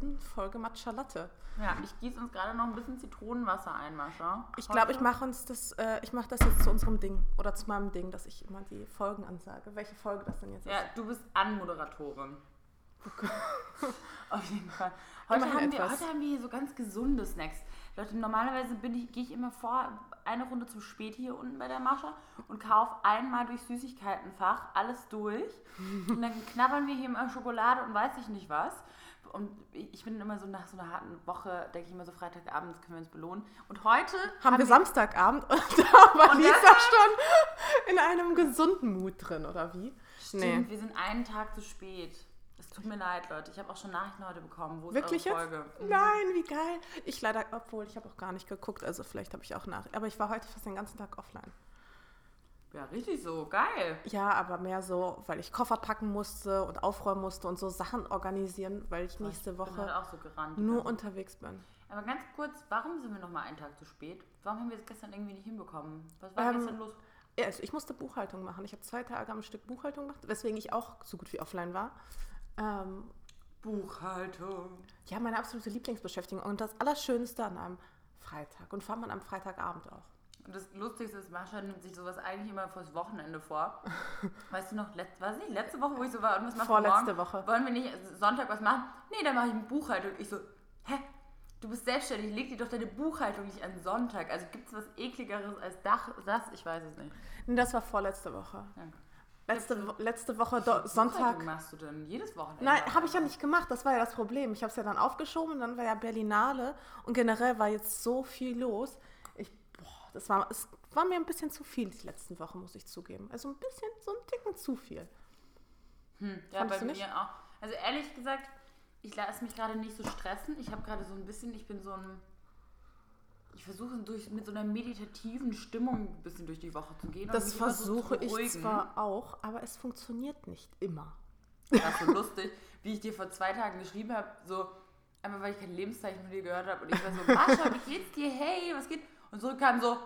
nächsten Folge Matcha Latte. Ja, ich gieße uns gerade noch ein bisschen Zitronenwasser ein, Mascha. Ich glaube, ich mache uns das, äh, ich mache das jetzt zu unserem Ding oder zu meinem Ding, dass ich immer die Folgen ansage. Welche Folge das denn jetzt Ja, ist? du bist Anmoderatorin. Auf jeden Fall. Heute Immerhin haben, wir, etwas. heute haben wir hier so ganz gesunde Snacks. Leute, normalerweise ich, gehe ich immer vor eine Runde zum Spät hier unten bei der Mascha und kaufe einmal durch Süßigkeitenfach alles durch. Und dann knabbern wir hier immer Schokolade und weiß ich nicht was. Und ich bin immer so nach so einer harten Woche, denke ich immer so Freitagabends können wir uns belohnen. Und heute Haben wir Samstagabend und da war Und Lisa schon in einem gesunden Mut drin, oder wie? Stimmt, wir sind einen Tag zu spät. Es tut mir leid, Leute. Ich habe auch schon Nachrichten heute bekommen. Wo ist Wirklich eure jetzt? Folge? Mhm. Nein, wie geil. Ich leider, obwohl ich habe auch gar nicht geguckt, also vielleicht habe ich auch nach. Aber ich war heute fast den ganzen Tag offline. Ja, richtig so. Geil. Ja, aber mehr so, weil ich Koffer packen musste und aufräumen musste und so Sachen organisieren, weil ich nächste Ich Woche auch so gerannt. nur unterwegs bin. Aber ganz kurz, warum sind wir noch mal einen Tag zu spät? Warum haben wir es gestern irgendwie nicht hinbekommen? Was war Ähm, gestern los? Ja, also ich musste Buchhaltung machen. Ich habe zwei Tage am Stück Buchhaltung gemacht, weswegen ich auch so gut wie offline war. Ähm, Buchhaltung. ja, meine absolute Lieblingsbeschäftigung und das Allerschönste an einem Freitag und vor allem an einem Freitagabend auch. Und das Lustigste ist, Mascha nimmt sich sowas eigentlich immer fürs Wochenende vor. Weißt du noch, letzt, was nicht, letzte Woche, wo ich so war und was wir Vorletzte? Woche. Wollen wir nicht Sonntag was machen? Nee, dann mache ich eine Buchhaltung. Ich so, hä? Du bist selbstständig, leg dir doch deine Buchhaltung nicht an Sonntag. Also gibt es was ekligeres als Dach, das? Ich weiß es nicht. Nee, das war vorletzte Woche. Danke. Letzte, Wo- letzte Woche Do Sonntag. machst du denn jedes Wochenende? Nein, habe ich ja nicht gemacht. Das war ja das Problem. Ich habe es ja dann aufgeschoben und dann war ja Berlinale und generell war jetzt so viel los. Das war, es war mir ein bisschen zu viel die letzten Wochen, muss ich zugeben. Also ein bisschen, so ein Ticken zu viel. Hm, ja, Fandest bei mir auch. Also ehrlich gesagt, ich lasse mich gerade nicht so stressen. Ich habe gerade so ein bisschen, ich bin so ein. Ich versuche durch, mit so einer meditativen Stimmung ein bisschen durch die Woche zu gehen. Das immer so versuche ich zwar auch, aber es funktioniert nicht immer. Das ist so lustig, wie ich dir vor zwei Tagen geschrieben habe, so, einfach weil ich kein Lebenszeichen von dir gehört habe. Und ich war so, Mascha, wie geht's dir? Hey, was geht? Und so kam so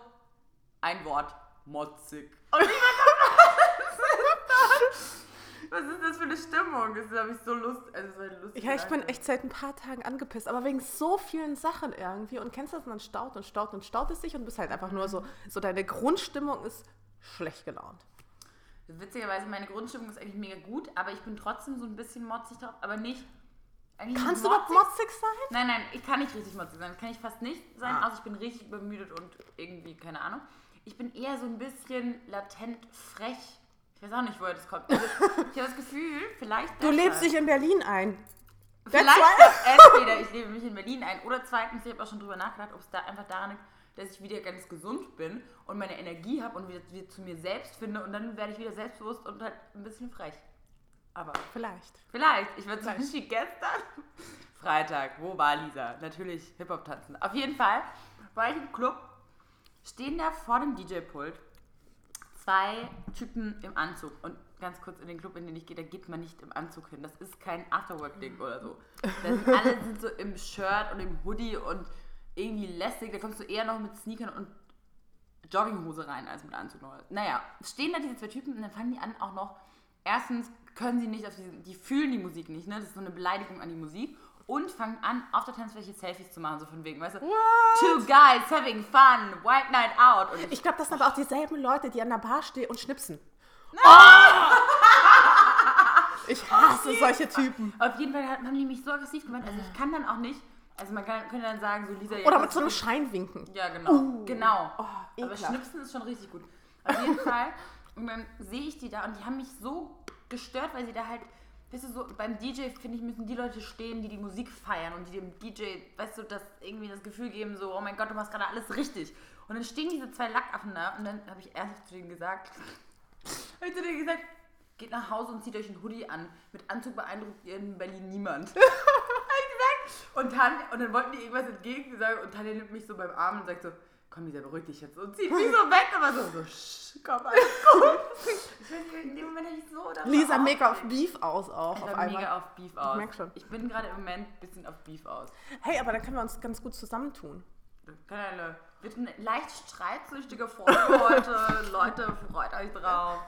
ein Wort, motzig. Und ich war so, was ist das für eine Stimmung? Das habe ich so Lust. Also, es war eine lustige Ja, ich bin echt seit ein paar Tagen angepisst, aber wegen so vielen Sachen irgendwie. Und kennst du das? Und dann staut und staut und staut es sich und du bist halt einfach nur so, so deine Grundstimmung ist schlecht gelaunt. Witzigerweise, meine Grundstimmung ist eigentlich mega gut, aber ich bin trotzdem so ein bisschen motzig drauf, aber nicht. Eigentlich Kannst du überhaupt motzig sein? Nein, nein, ich kann nicht richtig motzig sein. Das kann ich fast nicht sein, Ah. außer ich bin richtig übermüdet und irgendwie, keine Ahnung. Ich bin eher so ein bisschen latent frech. Ich weiß auch nicht, woher das kommt. Also, ich habe das Gefühl, vielleicht. Du lebst dich in Berlin ein. Vielleicht entweder ich lebe mich in Berlin ein oder zweitens, ich habe auch schon drüber nachgedacht, ob es da einfach daran liegt, dass ich wieder ganz gesund bin und meine Energie habe und wieder, wieder zu mir selbst finde und dann werde ich wieder selbstbewusst und halt ein bisschen frech. Aber Vielleicht. vielleicht, ich würde sagen, wie gestern. Freitag, wo war Lisa? Natürlich Hip-Hop tanzen. Auf jeden Fall war ich im Club, stehen da vor dem DJ-Pult zwei Typen im Anzug. Und ganz kurz in den Club, in den ich gehe, da geht man nicht im Anzug hin. Das ist kein Afterwork-Ding oder so. Sind alle sind so im Shirt und im Hoodie und irgendwie lästig. Da kommst du eher noch mit Sneakern und Jogginghose rein als mit Anzug. Naja, stehen da diese zwei Typen und dann fangen die an auch noch. Erstens können sie nicht auf diesen, die fühlen die Musik nicht, ne? Das ist so eine Beleidigung an die Musik. Und fangen an, auf der Tanzfläche Selfies zu machen, so von wegen, weißt du? Two guys having fun, white night out. Und ich, glaube, das sind aber auch dieselben Leute, die an der Bar stehen und schnipsen. Ich hasse solche Typen. auf jeden Fall haben die mich so aggressiv gemacht. Also ich kann dann auch nicht, also man kann, könnte dann sagen, so Lisa... Oder mit so einem Schein winken. Ja, genau. genau. Oh, Aber. Schnipsen ist schon richtig gut. Auf jeden Fall. Und dann sehe ich die da und die haben mich so gestört, weil sie da halt, weißt du, so beim DJ, finde ich, müssen die Leute stehen, die die Musik feiern und die dem DJ, weißt du, das irgendwie das Gefühl geben, so, oh mein Gott, du machst gerade alles richtig. Und dann stehen diese zwei Lackaffen da und dann habe ich ernsthaft zu denen gesagt, habe ich zu denen gesagt, geht nach Hause und zieht euch einen Hoodie an. Mit Anzug beeindruckt ihr in Berlin niemand. Und, Tan und dann wollten die irgendwas entgegen sagen und Tanja nimmt mich so beim Arm und sagt so, komm Lisa, beruhig dich jetzt. Und zieht mich so weg, aber so, so, sch, komm, alles gut. Ich in dem Moment ich so Lisa mega auf. Beef aus auch Ich auf einmal. mega auf Beef aus. merk schon. Ich bin gerade im Moment ein bisschen auf Beef aus. Hey, aber dann können wir uns ganz gut zusammentun. Keine, wird ein leicht streitsüchtiger Folge heute. Leute, freut euch drauf.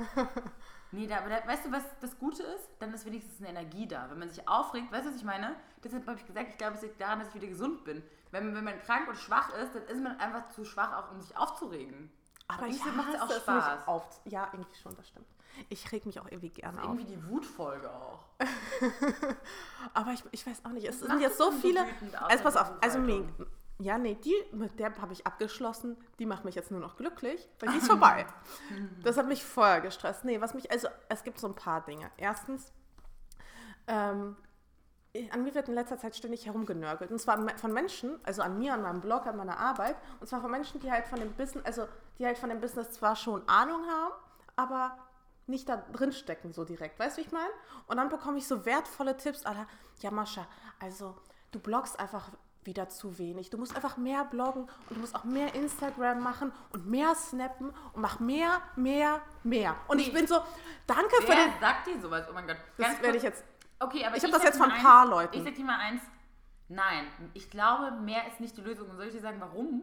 Nee, da, aber da, weißt du, was das Gute ist? Dann ist wenigstens eine Energie da. Wenn man sich aufregt, weißt du, was ich meine? Deshalb habe ich gesagt, ich glaube, es liegt daran, dass ich wieder gesund bin. Wenn, wenn man krank und schwach ist, dann ist man einfach zu schwach, auch um sich aufzuregen. Aber Und ich macht's hasse auch es Spaß. Auf. Ja, irgendwie schon, das stimmt. Ich reg mich auch irgendwie gerne auf. Irgendwie die Wutfolge auch. Aber ich, ich weiß auch nicht, es macht sind jetzt so so viele. außer also pass auf, also Buchhaltung? ja, nee, die, mit der habe ich abgeschlossen, die macht mich jetzt nur noch glücklich, weil die ist vorbei. Das hat mich vorher gestresst. Nee, was mich, also es gibt so ein paar Dinge. Erstens, ähm, an mir wird in letzter Zeit ständig herumgenörgelt. Und zwar von Menschen, also an mir, an meinem Blog, an meiner Arbeit. Und zwar von Menschen, die halt von dem Business, also die halt von dem Business zwar schon Ahnung haben, aber nicht da drin stecken so direkt. Weißt du, wie ich meine? Und dann bekomme ich so wertvolle Tipps, aller, ja Mascha, also du bloggst einfach wieder zu wenig. Du musst einfach mehr bloggen und du musst auch mehr Instagram machen und mehr snappen und mach mehr, mehr, mehr. Und ich Nee. bin so, danke für Wer den... sagt dir sowas? Oh mein Gott. Das Ganz werde kurz- ich jetzt... Okay, aber Ich hab sag das jetzt von ein paar eins- Leuten. Ich sag dir mal eins. Nein, ich glaube, mehr ist nicht die Lösung. Und soll ich dir sagen, warum?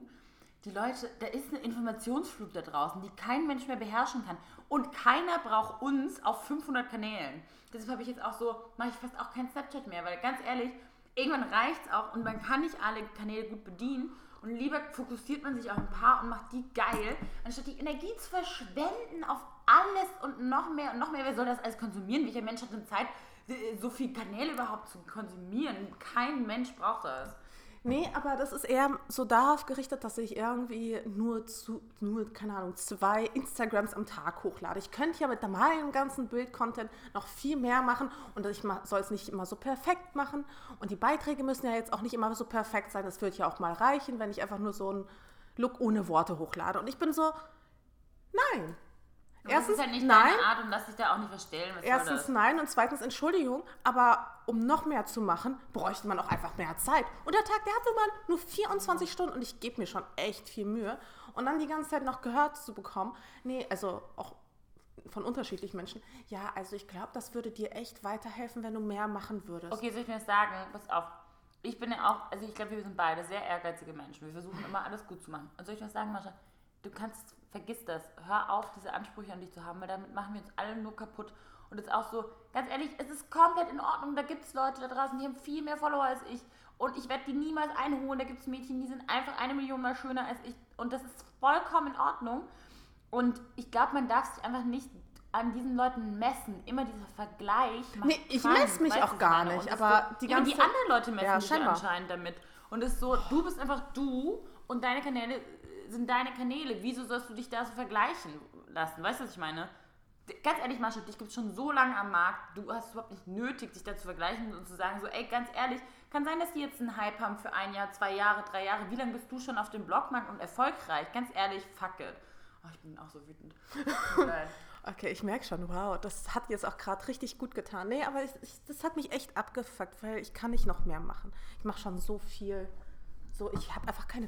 Die Leute, da ist ein Informationsflug da draußen, die kein Mensch mehr beherrschen kann. Und keiner braucht uns auf 500 Kanälen. Deshalb habe ich jetzt auch so, mache ich fast auch kein Snapchat mehr, weil ganz ehrlich, irgendwann reicht es auch und man kann nicht alle Kanäle gut bedienen. Und lieber fokussiert man sich auf ein paar und macht die geil, anstatt die Energie zu verschwenden auf alles und noch mehr und noch mehr. Wer soll das alles konsumieren? Welcher Mensch hat denn Zeit, so viele Kanäle überhaupt zu konsumieren? Kein Mensch braucht das. Nee, aber das ist eher so darauf gerichtet, dass ich irgendwie nur zu, nur, keine Ahnung, zwei Instagrams am Tag hochlade. Ich könnte ja mit meinem ganzen Bildcontent noch viel mehr machen und ich soll es nicht immer so perfekt machen. Und die Beiträge müssen ja jetzt auch nicht immer so perfekt sein. Das würde ja auch mal reichen, wenn ich einfach nur so einen Look ohne Worte hochlade. Und ich bin so, nein. Und das ist halt nicht nein. deine Art und lass dich da auch nicht verstellen. Was Erstens nein und zweitens Entschuldigung, aber um noch mehr zu machen, bräuchte man auch einfach mehr Zeit. Und der Tag, der hat immer nur 24 Stunden und ich gebe mir schon echt viel Mühe. Und dann die ganze Zeit noch gehört zu bekommen, nee, also auch von unterschiedlichen Menschen, ja, also ich glaube, das würde dir echt weiterhelfen, wenn du mehr machen würdest. Okay, soll ich mir das sagen? Pass auf. Ich bin ja auch, also ich glaube, wir sind beide sehr ehrgeizige Menschen. Wir versuchen immer alles gut zu machen. Und soll ich was sagen, Mascha? Du kannst, vergiss das. Hör auf, diese Ansprüche an dich zu haben, weil damit machen wir uns alle nur kaputt. Und es ist auch so, ganz ehrlich, es ist komplett in Ordnung. Da gibt es Leute da draußen, die haben viel mehr Follower als ich. Und ich werde die niemals einholen. Da gibt es Mädchen, die sind einfach eine Million mal schöner als ich. Und das ist vollkommen in Ordnung. Und ich glaube, man darf sich einfach nicht an diesen Leuten messen. Immer dieser Vergleich. macht Nee, ich messe mich auch gar nicht, aber so, die ja, aber die ganze- anderen Leute messen Ja, sich anscheinend damit. Und es ist so, du bist einfach du und deine Kanäle sind deine Kanäle. Wieso sollst du dich da so vergleichen lassen? Weißt du, was ich meine? Ganz ehrlich, Mascha, dich gibt es schon so lange am Markt. Du hast es überhaupt nicht nötig, dich da zu vergleichen und zu sagen, so, ey, ganz ehrlich, kann sein, dass die jetzt einen Hype haben für ein Jahr, zwei Jahre, drei Jahre. Wie lange bist du schon auf dem Blogmarkt und erfolgreich? Ganz ehrlich, fuck it. Oh, ich bin auch so wütend. Okay, ich merke schon, wow, das hat jetzt auch gerade richtig gut getan. Nee, aber ich, ich, das hat mich echt abgefuckt, weil ich kann nicht noch mehr machen. Ich mache schon so viel. So, ich habe einfach keine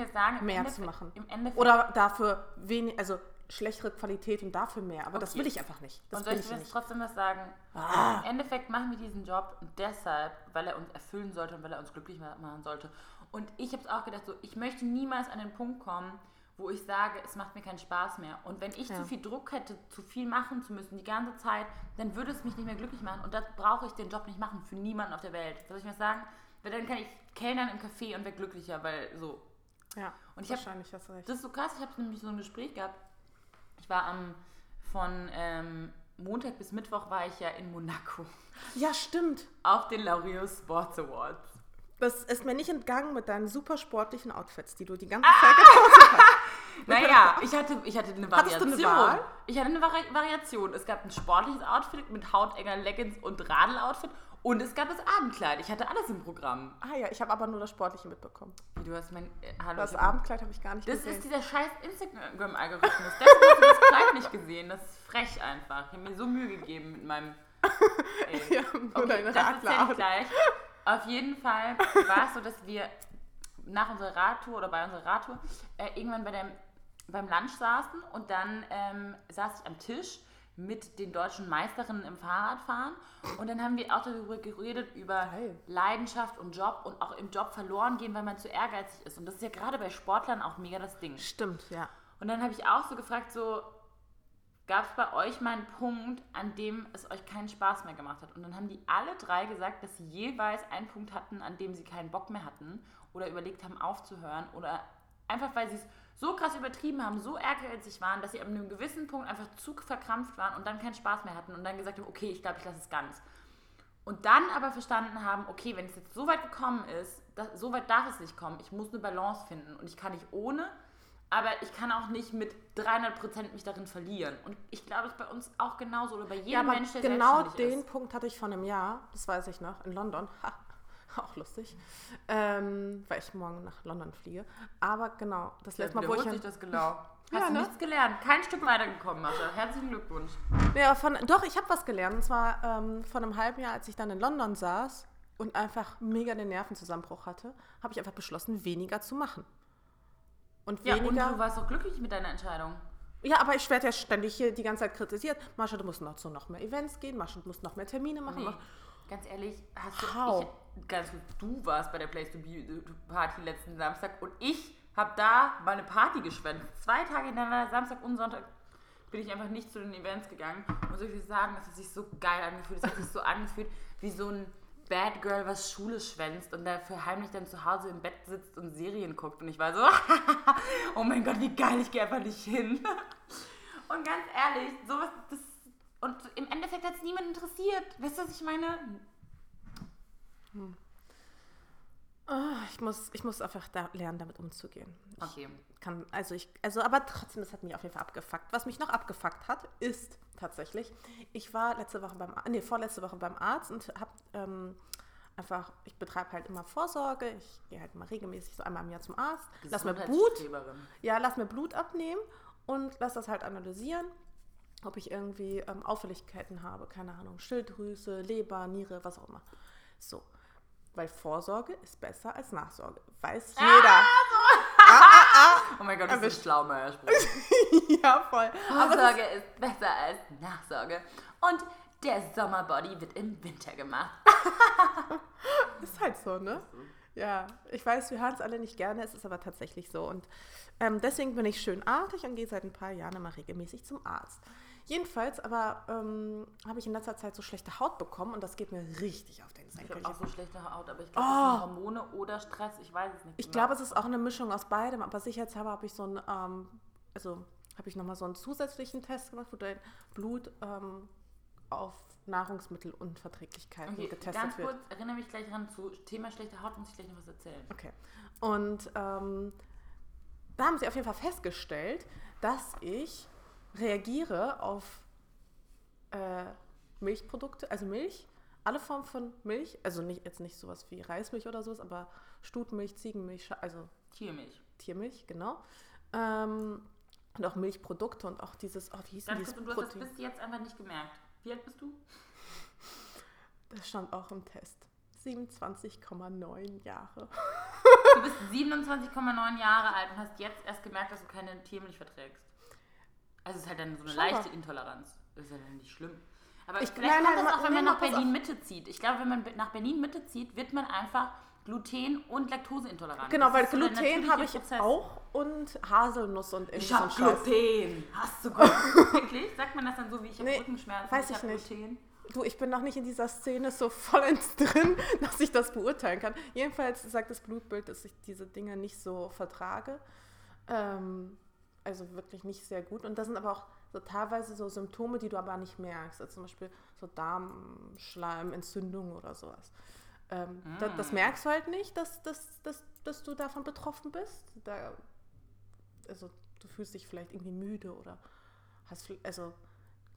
jetzt sagen, mehr Endeffekt- zu machen. Oder dafür wenig, also schlechtere Qualität und dafür mehr. Aber das Okay. will ich einfach nicht. Das und soll will ich ich nicht. trotzdem was sagen? Ah. Im Endeffekt machen wir diesen Job deshalb, weil er uns erfüllen sollte und weil er uns glücklich ma- machen sollte. Und ich habe es auch gedacht, so, ich möchte niemals an den Punkt kommen, wo ich sage, es macht mir keinen Spaß mehr. Und wenn ich Ja. zu viel Druck hätte, zu viel machen zu müssen die ganze Zeit, dann würde es mich nicht mehr glücklich machen. Und das brauche ich den Job nicht machen für niemanden auf der Welt. Soll ich mir sagen? Weil dann kann ich kellnern im Café und werde glücklicher, weil so, Ja, Und ich hab- wahrscheinlich hast du recht. das ist so krass, ich habe nämlich so ein Gespräch gehabt. Ich war am, von ähm, Montag bis Mittwoch war ich ja in Monaco Ja, stimmt. auf den Laureus Sports Awards. Das ist mir nicht entgangen mit deinen super sportlichen Outfits, die du die Ah! ganze Zeit gepostet hast. Naja, ich hatte, ich hatte eine Hattest du Variation. eine Wahl? Ich hatte eine Vari Variation. Es gab ein sportliches Outfit mit hautenger Leggings und Radl-Outfit und es gab das Abendkleid. Ich hatte alles im Programm. Ah ja, ich habe aber nur das Sportliche mitbekommen. Wie, Du hast mein... Äh, hallo, Das hab- Abendkleid habe ich gar nicht Das gesehen. ist dieser scheiß Instagram-Algorithmus. Deswegen hast du das Kleid nicht gesehen. Das ist frech einfach. Ich habe mir so Mühe gegeben mit meinem... Ey. Ja, nur deine das ich Radlerart. gleich. Auf jeden Fall war es so, dass wir nach unserer Radtour oder bei unserer Radtour äh, irgendwann bei dem, beim Lunch saßen und dann ähm, saß ich am Tisch mit den deutschen Meisterinnen im Fahrradfahren und dann haben wir auch darüber geredet, über Geil. Leidenschaft und Job und auch im Job verloren gehen, weil man zu ehrgeizig ist. Und das ist ja gerade bei Sportlern auch mega das Ding. Stimmt, ja. Und dann habe ich auch so gefragt, so, gab es bei euch mal einen Punkt, an dem es euch keinen Spaß mehr gemacht hat? Und dann haben die alle drei gesagt, dass sie jeweils einen Punkt hatten, an dem sie keinen Bock mehr hatten oder überlegt haben aufzuhören oder einfach weil sie es so krass übertrieben haben, so ehrgeizig waren, dass sie an einem gewissen Punkt einfach zu verkrampft waren und dann keinen Spaß mehr hatten und dann gesagt haben, okay, ich glaube, ich lasse es ganz. Und dann aber verstanden haben, okay, wenn es jetzt so weit gekommen ist, das, so weit darf es nicht kommen, ich muss eine Balance finden und ich kann nicht ohne, aber ich kann auch nicht mit 300 Prozent mich darin verlieren. Und ich glaube, es ist bei uns auch genauso oder bei jedem Ja, aber Mensch, der genau den ist. Punkt hatte ich vor einem Jahr, das weiß ich noch, in London. Ha, auch lustig. Ähm, weil ich morgen nach London fliege. Aber genau, das letzte Mal, wo ich. Sich das genau. Hast Ja, du ne? nichts gelernt, kein Stück weitergekommen, Mascha. Herzlichen Glückwunsch. Ja, von, doch, ich habe was gelernt. Und zwar ähm, vor einem halben Jahr, als ich dann in London saß und einfach mega den Nervenzusammenbruch hatte, habe ich einfach beschlossen, weniger zu machen. Und Ja, und weniger. du warst doch glücklich mit deiner Entscheidung. Ja, aber ich werde ja ständig hier die ganze Zeit kritisiert. Mascha, du musst noch zu noch mehr Events gehen. Mascha, du musst noch mehr Termine machen. Nee, ganz ehrlich, hast du. How? Ich, ganz gut, du warst bei der Place to Be Party letzten Samstag und ich habe da meine Party geschwänzt. Zwei Tage hintereinander, Samstag und Sonntag, bin ich einfach nicht zu den Events gegangen. Und ich dir sagen, es hat sich so geil angefühlt. Es hat sich so angefühlt wie so ein Bad Girl, was Schule schwänzt und dafür heimlich dann zu Hause im Bett sitzt und Serien guckt. Und ich war so, oh mein Gott, wie geil, ich gehe einfach nicht hin. Und ganz ehrlich, sowas, das. Und im Endeffekt hat es niemand interessiert. Weißt du, was ich meine? Ah, ich, muss, ich muss einfach da lernen, damit umzugehen. Okay. kann, also ich, also aber trotzdem, das hat mich auf jeden Fall abgefuckt. Was mich noch abgefuckt hat, ist tatsächlich, ich war letzte Woche beim, nee, vorletzte Woche beim Arzt und habe ähm, einfach, ich betreibe halt immer Vorsorge, ich gehe halt mal regelmäßig so einmal im Jahr zum Arzt, lass mir Blut, ja, lass mir Blut abnehmen und lass das halt analysieren, ob ich irgendwie ähm, Auffälligkeiten habe, keine Ahnung, Schilddrüse, Leber, Niere, was auch immer. So, weil Vorsorge ist besser als Nachsorge, weiß jeder. Oh mein Gott, das ist ein schlauer Spruch. ja, voll. Vorsorge ist besser als Nachsorge. Und der Sommerbody wird im Winter gemacht. ist halt so, ne? Ja, ich weiß, wir hören es alle nicht gerne, es ist aber tatsächlich so. Und ähm, deswegen bin ich schön artig und gehe seit ein paar Jahren immer regelmäßig zum Arzt. Jedenfalls aber ähm, habe ich in letzter Zeit so schlechte Haut bekommen und das geht mir richtig auf den Ich Senkel. habe auch so schlechte Haut, aber ich glaube, Oh. das sind Hormone oder Stress. Ich weiß es nicht. Ich genau. glaube, es ist auch eine Mischung aus beidem, aber sicherheitshalber habe ich so einen, ähm, also habe ich nochmal so einen zusätzlichen Test gemacht, wo dein Blut ähm, auf Nahrungsmittelunverträglichkeiten Okay, getestet ganz wird. kurz, erinnere mich gleich ran zu Thema schlechte Haut, muss ich gleich noch was erzählen. Okay. Und ähm, da haben sie auf jeden Fall festgestellt, dass ich reagiere auf äh, Milchprodukte, also Milch, alle Formen von Milch, also nicht, jetzt nicht sowas wie Reismilch oder sowas, aber Stutmilch, Ziegenmilch, also Tiermilch. Tiermilch, genau. Ähm, und auch Milchprodukte und auch dieses, oh, wie hieß Ganz dieses kurz, und du hast das bis jetzt einfach nicht gemerkt. Wie alt bist du? Das stand auch im Test. 27,9 Jahre. Du bist 27,9 Jahre alt und hast jetzt erst gemerkt, dass du keine Tiermilch verträgst. Also es ist halt dann so eine Scheinbar. leichte Intoleranz. Das ist ja dann nicht schlimm. Aber Ich- vielleicht nein, kommt nein, das auch, wenn man nach. Berlin-Mitte zieht. Ich glaube, wenn man nach Berlin-Mitte zieht, wird man einfach Gluten- und Laktoseintolerant. Genau, weil Gluten habe ich Prozess. auch und Haselnuss und Ich so ein hab Scheiß. Gluten. Hast du gut. Wirklich? Sagt man das dann so wie ich habe Nee, Rückenschmerzen? weiß ich hab nicht. Gluten? Du, ich bin noch nicht in dieser Szene so vollends drin, dass ich das beurteilen kann. Jedenfalls sagt das Blutbild, dass ich diese Dinge nicht so vertrage. Ähm, also wirklich nicht sehr gut. Und das sind aber auch so teilweise so Symptome, die du aber nicht merkst. Also zum Beispiel so Darmschleim, Entzündung oder sowas. Ähm, da, das Mm. merkst du halt nicht, dass, dass, dass, dass du davon betroffen bist. Da, also du fühlst dich vielleicht irgendwie müde oder hast, also,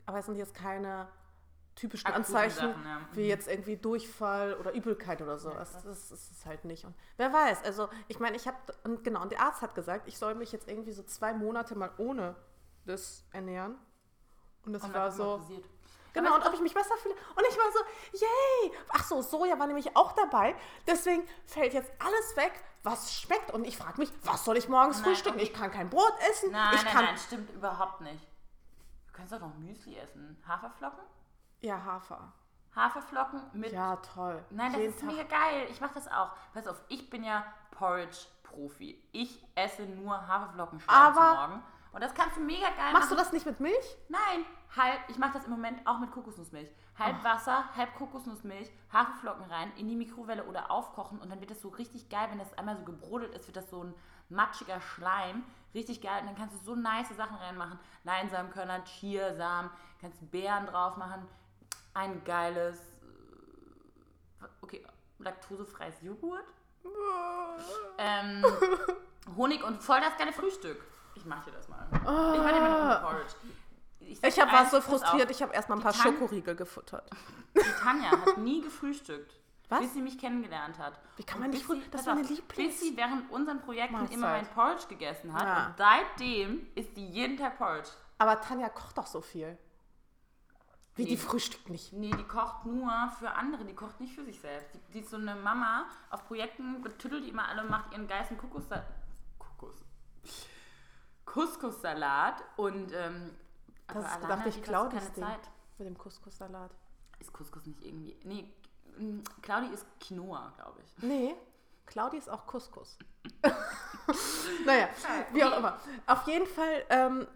aber es sind jetzt keine typischen Akuten Anzeichen, Sachen, ja. wie Mhm. jetzt irgendwie Durchfall oder Übelkeit oder sowas. das, das ist es halt nicht. Und wer weiß, also ich meine, ich habe, und genau, und der Arzt hat gesagt, ich soll mich jetzt irgendwie so zwei Monate mal ohne das ernähren. Und das Und war so, passiert. genau, und ob ich mich besser fühle. Und ich war so, yay! Ach so, Soja war nämlich auch dabei. Deswegen fällt jetzt alles weg, was schmeckt. Und ich frage mich, was soll ich morgens Nein, frühstücken? Ich kann kein Brot essen. Nein, ich nein, kann, nein, stimmt überhaupt nicht. Du kannst doch noch Müsli essen. Haferflocken? Ja, Hafer. Haferflocken mit. Ja, toll. Nein, das Jeden ist Tag. mega geil. Ich mache das auch. Pass auf, ich bin ja Porridge-Profi. Ich esse nur Haferflocken Aber- zum Morgen. Und das kannst du mega geil Machst du machen. das nicht mit Milch? Nein, halb, ich mache das im Moment auch mit Kokosnussmilch. Halb Wasser, halb Kokosnussmilch, Haferflocken rein, in die Mikrowelle oder aufkochen und dann wird das so richtig geil, wenn das einmal so gebrodelt ist, wird das so ein matschiger Schleim. Richtig geil. Und dann kannst du so nice Sachen reinmachen. Leinsamenkörner, Chiasamen, kannst Beeren drauf machen. Ein geiles, äh, okay, laktosefreies Joghurt. Ähm, Honig und voll das geile Frühstück. Ich mach dir das mal. Ich mach dir mal eine Porridge. Ich, Ich hab, war so frustriert, ich habe erstmal ein paar Tan- Schokoriegel gefuttert. Die Tanja hat nie gefrühstückt. Was? Bis sie mich kennengelernt hat. Wie kann man nicht früh- das war meine Lieblings- Bis sie während unseren Projekten Mahlzeit. immer mein Porridge gegessen hat. Ja. Und seitdem isst sie jeden Tag Porridge. Aber Tanja kocht doch so viel. Wie Nee. die frühstückt nicht. Nee, die kocht nur für andere, die kocht nicht für sich selbst. Die, die ist so eine Mama, auf Projekten betüttelt die immer alle, macht ihren geistigen Kokos... Kokos. Couscous-Salat und ähm, Das ist, alleine dachte ich, Claudis keine Ding. Zeit. Mit dem Couscous-Salat. Ist Couscous nicht irgendwie... Nee, Claudi ist Quinoa, glaube ich. Nee, Claudi ist auch Couscous. naja, wie auch immer. Auf jeden Fall, ähm,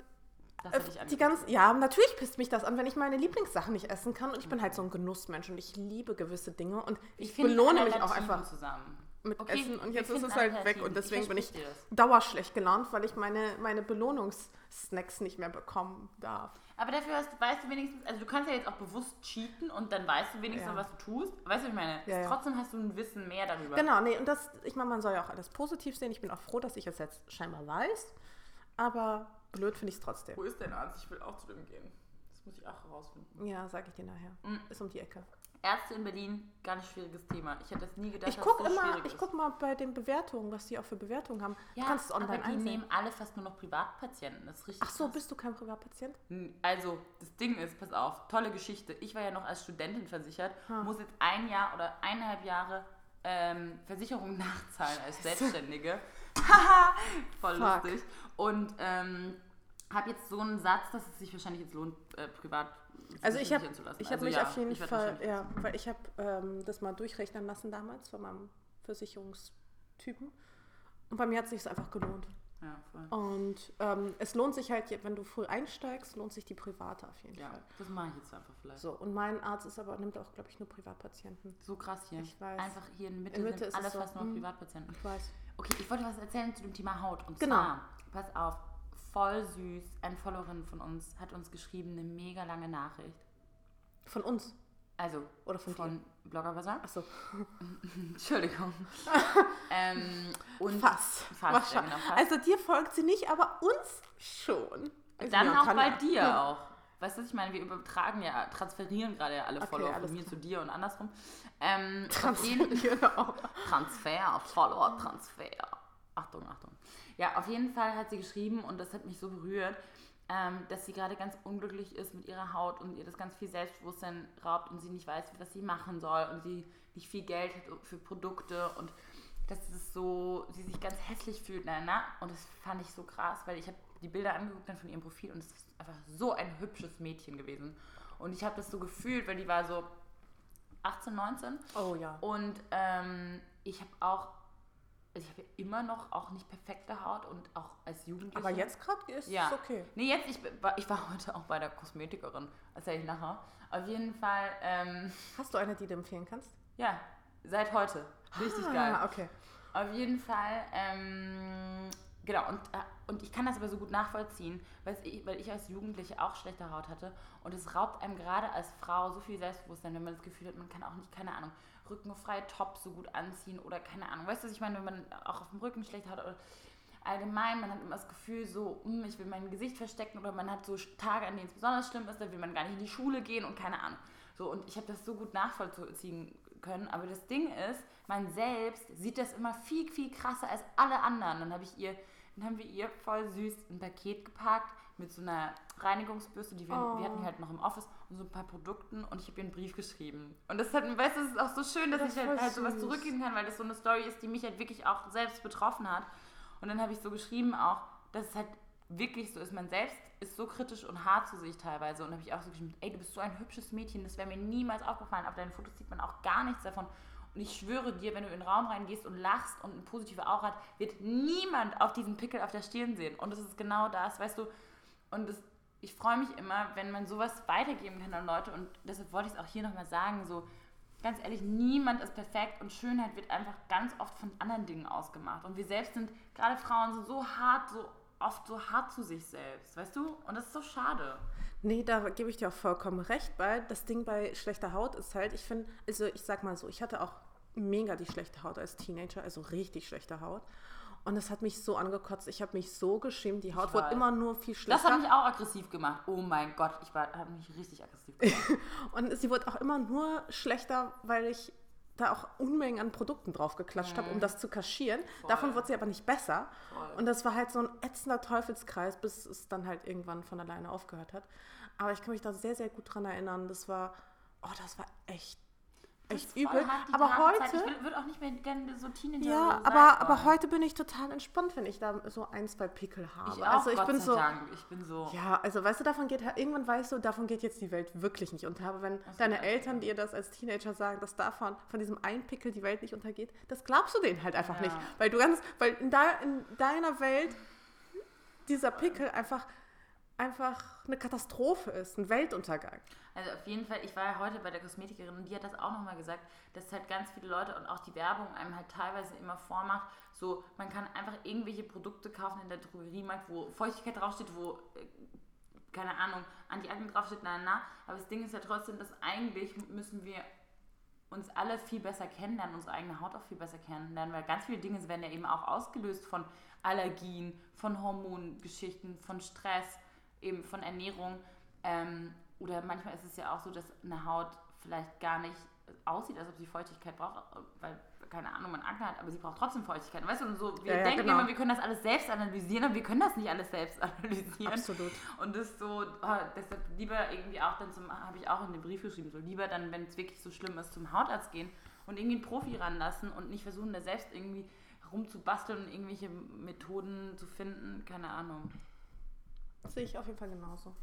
die ganz, ja, natürlich pisst mich das an, wenn ich meine Lieblingssachen nicht essen kann. Und ich bin halt so ein Genussmensch und ich liebe gewisse Dinge. Und ich, finde belohne mich auch einfach zusammen. mit Okay, Essen. Und jetzt ist es halt weg. Und deswegen bin ich dir das. dauerschlecht gelaunt, weil ich meine, meine Belohnungssnacks nicht mehr bekommen darf. Aber dafür hast, weißt du wenigstens, also du kannst ja jetzt auch bewusst cheaten und dann weißt du wenigstens, Ja. was du tust. Weißt du, was ich meine? Ja, ja. Trotzdem hast du ein Wissen mehr darüber. Genau, nee, und das, ich meine, man soll ja auch alles positiv sehen. Ich bin auch froh, dass ich es jetzt scheinbar weiß. Aber blöd finde ich es trotzdem. Wo ist dein Arzt? Ich will auch zu dem gehen. Das muss ich auch herausfinden. Ja, sage ich dir nachher. Mhm. Ist um die Ecke. Ärzte in Berlin, ganz schwieriges Thema. Ich hätte das nie gedacht, Ich dass gucke es so immer, schwierig ich ist. guck mal bei den Bewertungen, was die auch für Bewertungen haben. ja, du kannst es online aber die einsehen. nehmen alle fast nur noch Privatpatienten. Das ist richtig Ach so, krass. bist du kein Privatpatient? Also, das Ding ist, pass auf, tolle Geschichte. Ich war ja noch als Studentin versichert, muss jetzt ein Jahr oder eineinhalb Jahre ähm, Versicherung nachzahlen als Selbstständige. Haha, Voll Fuck. lustig. Und ähm, habe jetzt so einen Satz, dass es sich wahrscheinlich jetzt lohnt, äh, privat Also ich habe versichern zu lassen. ich hab Also mich ja, auf jeden Fall, ja, weil ich habe ähm, das mal durchrechnen lassen damals von meinem Versicherungstypen. Und bei mir hat es sich einfach gelohnt. Ja, voll. Und ähm, es lohnt sich halt, wenn du früh einsteigst, lohnt sich die private auf jeden Ja, Fall. das mache ich jetzt einfach vielleicht. So, So, und mein Arzt ist aber, nimmt auch, glaube ich, nur Privatpatienten. krass hier. Ich weiß. Einfach hier in Mitte, In Mitte sind ist alles es so. fast nur Mhm. Privatpatienten. Ich weiß. Okay, ich wollte was erzählen zu dem Thema Haut. Und Genau. zwar, pass auf, voll süß, eine Followerin von uns hat uns geschrieben, eine mega lange Nachricht. Von uns. Also, Oder von, dir. von Blogger Bazaar. Achso, Entschuldigung. ähm, und fast. Fast, ja, genau, fast. Also dir folgt sie nicht, aber uns schon. Also Dann auch bei ja. dir Ja. auch. Weißt du, was ich meine? Wir übertragen ja, transferieren gerade ja alle Okay, Follower von mir klar. zu dir und andersrum. Ähm, jeden Genau. Transfer, Follower, Transfer. Achtung, Achtung. Ja, auf jeden Fall hat sie geschrieben und das hat mich so berührt, ähm, dass sie gerade ganz unglücklich ist mit ihrer Haut und ihr das ganz viel Selbstbewusstsein raubt und sie nicht weiß, was sie machen soll und sie nicht viel Geld hat für Produkte und dass es so, sie sich ganz hässlich fühlt. Na, na. Und das fand ich so krass, weil ich habe die Bilder angeguckt dann von ihrem Profil und es ist einfach so ein hübsches Mädchen gewesen. Und ich habe das so gefühlt, weil die war so 18, 19 Oh ja. und ähm, ich habe auch, also ich habe ja immer noch auch nicht perfekte Haut und auch als Jugendliche. Aber jetzt gerade ist Ja. es okay. Nee, jetzt, ich, war- ich war heute auch bei der Kosmetikerin, erzähle ich nachher. Auf jeden Fall, ähm, Hast du eine, die du empfehlen kannst? ja, seit heute. Richtig ah, geil. okay. Auf jeden Fall, ähm, genau, und, äh, und ich kann das aber so gut nachvollziehen, weil ich, weil ich als Jugendliche auch schlechte Haut hatte und es raubt einem gerade als Frau so viel Selbstbewusstsein, wenn man das Gefühl hat, man kann auch nicht, keine Ahnung, rückenfreie Tops so gut anziehen oder keine Ahnung. Weißt du, was ich meine, wenn man auch auf dem Rücken schlechte Haut hat oder allgemein, man hat immer das Gefühl so, hm, ich will mein Gesicht verstecken oder man hat so Tage, an denen es besonders schlimm ist, da will man gar nicht in die Schule gehen und keine Ahnung. So, und ich habe das so gut nachvollziehen können. Aber das Ding ist, man selbst sieht das immer viel, viel krasser als alle anderen. Dann habe ich ihr, dann haben wir ihr voll süß ein Paket gepackt mit so einer Reinigungsbürste, die wir, Oh. wir hatten die halt noch im Office und so ein paar Produkten und ich habe ihr einen Brief geschrieben. Und das hat, weißt du, es ist auch so schön, dass Das ich halt, halt sowas zurückgeben kann, weil das so eine Story ist, die mich halt wirklich auch selbst betroffen hat. Und dann habe ich so geschrieben auch, dass es halt wirklich so ist. Man selbst ist so kritisch und hart zu sich teilweise. Und habe ich auch so geschrieben, ey, du bist so ein hübsches Mädchen, das wäre mir niemals aufgefallen. Auf deinen Fotos sieht man auch gar nichts davon. Und ich schwöre dir, wenn du in den Raum reingehst und lachst und eine positive Aura hat, wird niemand auf diesen Pickel auf der Stirn sehen. Und das ist genau das, weißt du. Und das, ich freue mich immer, wenn man sowas weitergeben kann an Leute. Und deshalb wollte ich es auch hier nochmal sagen, so ganz ehrlich, niemand ist perfekt und Schönheit wird einfach ganz oft von anderen Dingen ausgemacht. Und wir selbst sind, gerade Frauen, sind so hart, so oft so hart zu sich selbst, weißt du? Und das ist so schade. Nee, da gebe ich dir auch vollkommen recht, weil das Ding bei schlechter Haut ist halt, ich finde, also ich sag mal so, ich hatte auch mega die schlechte Haut als Teenager, also richtig schlechte Haut. Und das hat mich so angekotzt. Ich habe mich so geschämt. Die Haut Ich wurde weiß. immer nur viel schlechter. Das hat mich auch aggressiv gemacht. Oh mein Gott, ich habe mich richtig aggressiv gemacht. Und sie wurde auch immer nur schlechter, weil ich da auch Unmengen an Produkten drauf geklatscht habe, um das zu kaschieren. Davon wurde sie aber nicht besser. Voll. Und das war halt so ein ätzender Teufelskreis, bis es dann halt irgendwann von alleine aufgehört hat. Aber ich kann mich da sehr, sehr gut dran erinnern. Das war, oh, das war echt, echt übel. die Aber heute, Ich würde auch nicht mehr gerne so Teenager ja, aber, aber heute bin ich total entspannt, wenn ich da so ein, zwei Pickel habe. Ich auch, also ich Gott bin so, Dank. Ich bin so. ja, also weißt du, davon geht irgendwann weißt du, davon geht jetzt die Welt wirklich nicht unter. Aber wenn Das deine Eltern dir das als Teenager sagen, dass davon von diesem einen Pickel die Welt nicht untergeht, das glaubst du denen halt einfach Ja. nicht, weil du ganz, weil in, da, in deiner Welt dieser Pickel einfach einfach eine Katastrophe ist, ein Weltuntergang. Also auf jeden Fall, ich war ja heute bei der Kosmetikerin und die hat das auch nochmal gesagt, dass halt ganz viele Leute und auch die Werbung einem halt teilweise immer vormacht, so man kann einfach irgendwelche Produkte kaufen in der Drogeriemarkt, wo Feuchtigkeit draufsteht, wo, äh, keine Ahnung, Anti-Akne draufsteht, na, na, aber das Ding ist ja trotzdem, dass eigentlich müssen wir uns alle viel besser kennenlernen, unsere eigene Haut auch viel besser kennenlernen, weil ganz viele Dinge werden ja eben auch ausgelöst von Allergien, von Hormongeschichten, von Stress, eben von Ernährung. Ähm, oder manchmal ist es ja auch so, dass eine Haut vielleicht gar nicht aussieht, als ob sie Feuchtigkeit braucht, weil, keine Ahnung, man Akne hat, aber sie braucht trotzdem Feuchtigkeit. Weißt du, und so, wir Ja, ja, denken genau. immer, wir können das alles selbst analysieren, aber wir können das nicht alles selbst analysieren. Absolut. Und das so, oh, deshalb lieber irgendwie auch dann zum, habe ich auch in den Brief geschrieben, so lieber dann, wenn es wirklich so schlimm ist, zum Hautarzt gehen und irgendwie einen Profi ranlassen und nicht versuchen, da selbst irgendwie rumzubasteln und irgendwelche Methoden zu finden, keine Ahnung. Sehe ich auf jeden Fall genauso.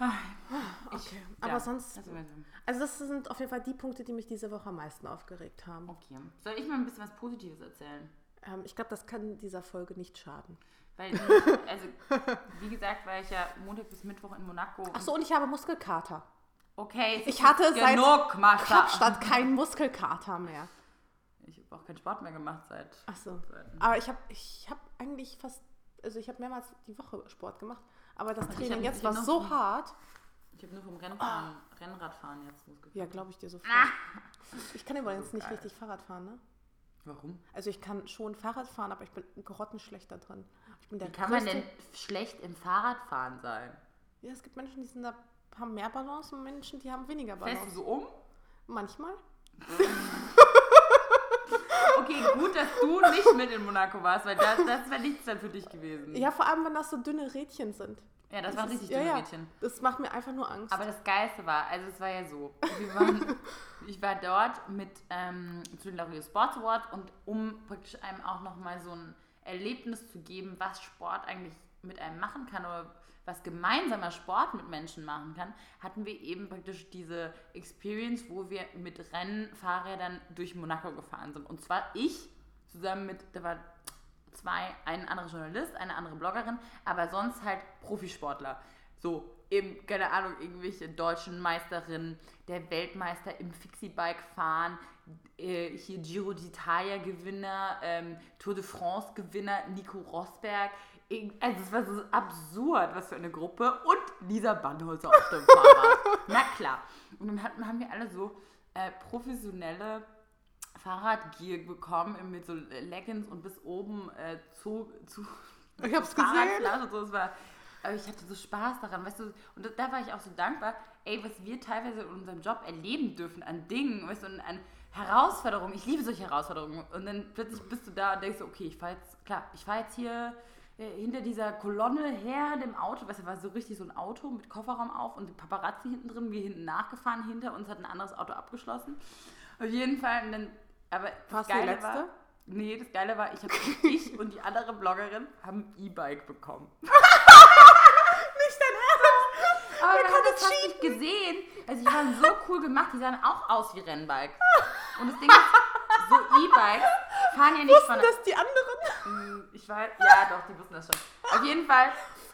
Ich, Okay, aber sonst- das ist immer so. Also das sind auf jeden Fall die Punkte, die mich diese Woche am meisten aufgeregt haben. Okay. Soll ich mal ein bisschen was Positives erzählen? Ähm, ich glaube, das kann dieser Folge nicht schaden. Weil, also, wie gesagt, war ich ja Montag bis Mittwoch in Monaco. Ach so, und ich habe Muskelkater. Okay, Ich hatte seit genug, Mascha. Kapstadt keinen Muskelkater mehr. Ich habe auch keinen Sport mehr gemacht seit. Ach so. seit Aber ich habe ich hab eigentlich fast, also ich habe mehrmals die Woche Sport gemacht. Aber das Training jetzt war so hart. Ich habe nur vom Rennfahren, Rennradfahren jetzt Muskelkater. Ja, glaube ich dir sofort. Ah. Ich kann übrigens So nicht richtig Fahrrad fahren, ne? Warum? Also ich kann schon Fahrrad fahren, aber ich bin grottenschlecht da drin. Ich bin der Wie kann man größte- denn schlecht im Fahrradfahren sein? Ja, es gibt Menschen, die sind da, haben mehr Balance und Menschen, die haben weniger Fällst du Balance. so um? Manchmal. Okay, gut, dass du nicht mit in Monaco warst, weil das, das wäre nichts dann für dich gewesen. Ja, vor allem, wenn das so dünne Rädchen sind. Ja, das, waren ist- richtig ja, dünne ja. Mädchen. Das macht mir einfach nur Angst. Aber das Geilste war, also es war ja so, waren, ich war dort mit ähm, zu den L'Oreal Sports Awards und um praktisch einem auch nochmal so ein Erlebnis zu geben, was Sport eigentlich mit einem machen kann oder was gemeinsamer Sport mit Menschen machen kann, hatten wir eben praktisch diese Experience, wo wir mit Rennfahrrädern durch Monaco gefahren sind. Und zwar ich zusammen mit, da war zwei, ein anderer Journalist, eine andere Bloggerin, aber sonst halt Profisportler. So, eben, keine Ahnung, irgendwelche deutschen Meisterinnen, der Weltmeister im Fixie-Bike fahren, äh, hier Giro d'Italia Gewinner, ähm, Tour de France Gewinner, Nico Rosberg. Also es war so absurd, was für eine Gruppe. Und Lisa Bandholzer auf dem Fahrrad. Na klar. Und dann hatten, haben wir alle so äh, professionelle Fahrradgear bekommen mit so Leggings und bis oben äh, zu, zu Ich hab's gesehen. Und so. Es war, aber ich hatte so Spaß daran, weißt du, und da, da war ich auch so dankbar, ey, was wir teilweise in unserem Job erleben dürfen an Dingen, weißt du, und an Herausforderungen. Ich liebe solche Herausforderungen. Und dann plötzlich bist du da und denkst, so, okay, ich fahre jetzt, klar, ich fahre jetzt hier äh, hinter dieser Kolonne her dem Auto, weißt du, war so richtig so ein Auto mit Kofferraum auf und Paparazzi hinten drin, wir hinten nachgefahren, hinter uns hat ein anderes Auto abgeschlossen. Auf jeden Fall, dann, aber das Warst du die Geile Letzte? war, nee, das Geile war, ich, hab, ich und die andere Bloggerin haben ein E-Bike bekommen. Nicht dein Ernst! Aber hat das das fast nicht gesehen. Also die waren so cool gemacht, die sahen auch aus wie Rennbike. Und das Ding ist, so E-Bikes fahren ja nicht Wussten von... das die anderen? Ich weiß, ja doch, die wussten das schon. Auf jeden Fall.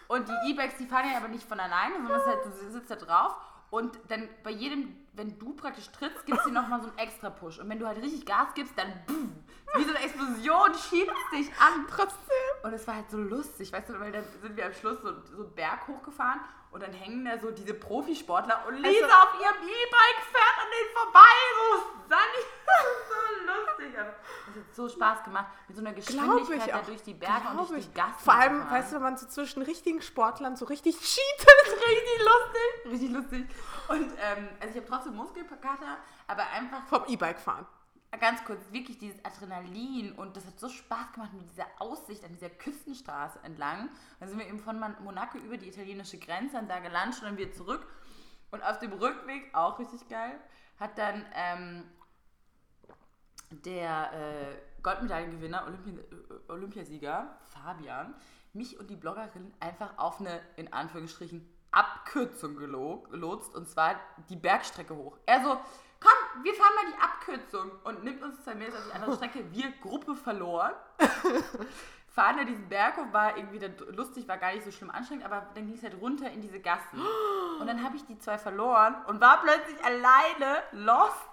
Und die E-Bikes, die fahren ja aber nicht von alleine, sondern es ist halt, sitzt da drauf und dann bei jedem, wenn du praktisch trittst, gibt es dir nochmal so einen extra Push. Und wenn du halt richtig Gas gibst, dann boom, wie so eine Explosion schiebt dich an. Trotzdem. Und es war halt so lustig, weißt du, weil dann sind wir am Schluss so, so einen Berg hochgefahren und dann hängen da so diese Profisportler und Lisa Also- auf ihrem E-Bike fährt an denen vorbei, so Sunny. so lustig. Aber Es hat so Spaß gemacht, mit so einer Geschwindigkeit da durch die Berge und durch die Gassen. Vor allem, weißt du, wenn man so zwischen richtigen Sportlern so richtig cheatet. richtig lustig. Richtig lustig. Und ähm, also ich habe trotzdem Muskelkater, aber einfach Vom E-Bike fahren. ganz kurz, wirklich dieses Adrenalin und das hat so Spaß gemacht mit dieser Aussicht an dieser Küstenstraße entlang. Dann sind wir eben von Monaco über die italienische Grenze und da gelauncht und dann wieder zurück. Und auf dem Rückweg, auch richtig geil, hat dann ähm, der äh, Goldmedaillengewinner, Olympi Olympiasieger Fabian, mich und die Bloggerin einfach auf eine, in Anführungsstrichen, Abkürzung gelo gelotst und zwar die Bergstrecke hoch. Er so, komm, wir fahren mal die Abkürzung und nimmt uns zwei Mädels auf die andere Strecke. Wir, Gruppe verloren. fahren da diesen Berg hoch, war irgendwie dann lustig, war gar nicht so schlimm anstrengend, aber dann ging es halt runter in diese Gassen. Und dann habe ich die zwei verloren und war plötzlich alleine, lost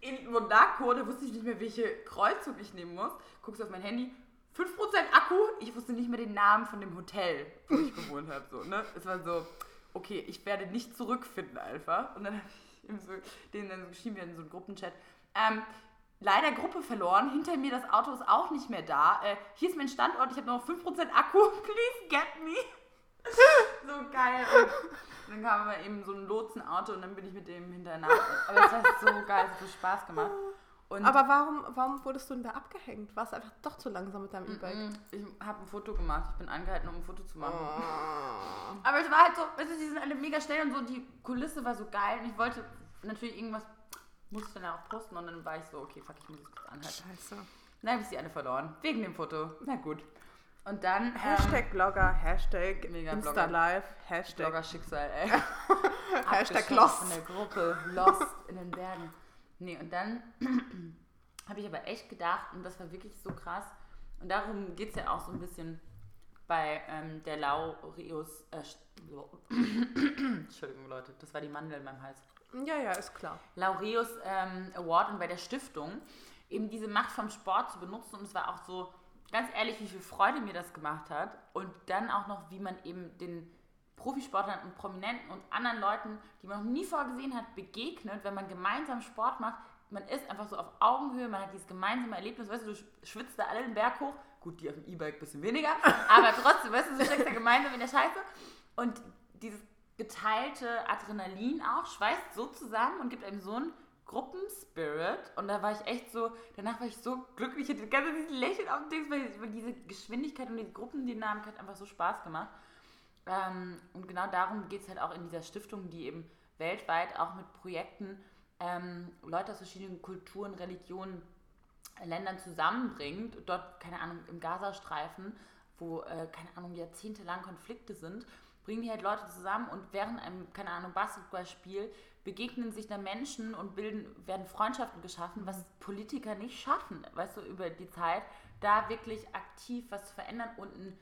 in Monaco. Da wusste ich nicht mehr, welche Kreuzung ich nehmen muss. Guckst auf mein Handy, 5% Akku. Ich wusste nicht mehr den Namen von dem Hotel, wo ich gewohnt habe. So, ne? Es war so, okay, ich werde nicht zurückfinden einfach. Und dann habe ich ihm so, denen dann so geschrieben, wir hatten so einen Gruppenchat. Ähm, leider Gruppe verloren. Hinter mir das Auto ist auch nicht mehr da. Äh, hier ist mein Standort. Ich habe noch 5% Akku. Please get me. so geil. Und dann kam aber eben so ein Lotsenauto und dann bin ich mit dem hintereinander. Aber es war so geil, es hat so Spaß gemacht. Und Aber warum, warum wurdest du denn da abgehängt? Warst du einfach doch zu langsam mit deinem E-Bike? Ich habe ein Foto gemacht. Ich bin angehalten, um ein Foto zu machen. Oh. Aber es war halt so, weißt du, die sind alle mega schnell und so, die Kulisse war so geil und ich wollte natürlich irgendwas, musste ich dann auch posten und dann war ich so, okay, fuck, ich muss es kurz anhalten. Scheiße. Dann habe ich sie alle verloren, wegen dem Foto. Na gut. Und dann, ähm, Hashtag Blogger, Hashtag Mega Insta Blogger. Live, Hashtag Blogger-Schicksal, ey. Hashtag Lost. Von der Gruppe, Lost in den Bergen. Nee, und dann habe ich aber echt gedacht, und das war wirklich so krass, und darum geht es ja auch so ein bisschen bei ähm, der Laureus, äh, Entschuldigung Leute, das war die Mandel in meinem Hals. Ja, ja, ist klar. Laureus ähm, Award und bei der Stiftung eben diese Macht vom Sport zu benutzen. Und es war auch so, ganz ehrlich, wie viel Freude mir das gemacht hat. Und dann auch noch, wie man eben den Profisportlern und Prominenten und anderen Leuten, die man noch nie vorher gesehen hat, begegnet, wenn man gemeinsam Sport macht. Man ist einfach so auf Augenhöhe, man hat dieses gemeinsame Erlebnis. Weißt du, du schwitzt da alle den Berg hoch. Gut, die auf dem E-Bike ein bisschen weniger. Aber trotzdem, weißt du, du steckst da gemeinsam in der Scheiße. Und dieses geteilte Adrenalin auch schweißt so zusammen und gibt einem so einen Gruppenspirit. Und da war ich echt so, danach war ich so glücklich, ich hatte ganz dieses Lächeln auf dem Ding, weil, weil diese Geschwindigkeit und diese Gruppendynamik hat einfach so Spaß gemacht. Ähm, und genau darum geht es halt auch in dieser Stiftung, die eben weltweit auch mit Projekten ähm, Leute aus verschiedenen Kulturen, Religionen, Ländern zusammenbringt. Dort, keine Ahnung, im Gazastreifen, wo, äh, keine Ahnung, jahrzehntelang Konflikte sind, bringen die halt Leute zusammen und während einem, keine Ahnung, Basketballspiel begegnen sich da Menschen und bilden, werden Freundschaften geschaffen, was Politiker nicht schaffen, weißt du, über die Zeit, da wirklich aktiv was zu verändern und ein,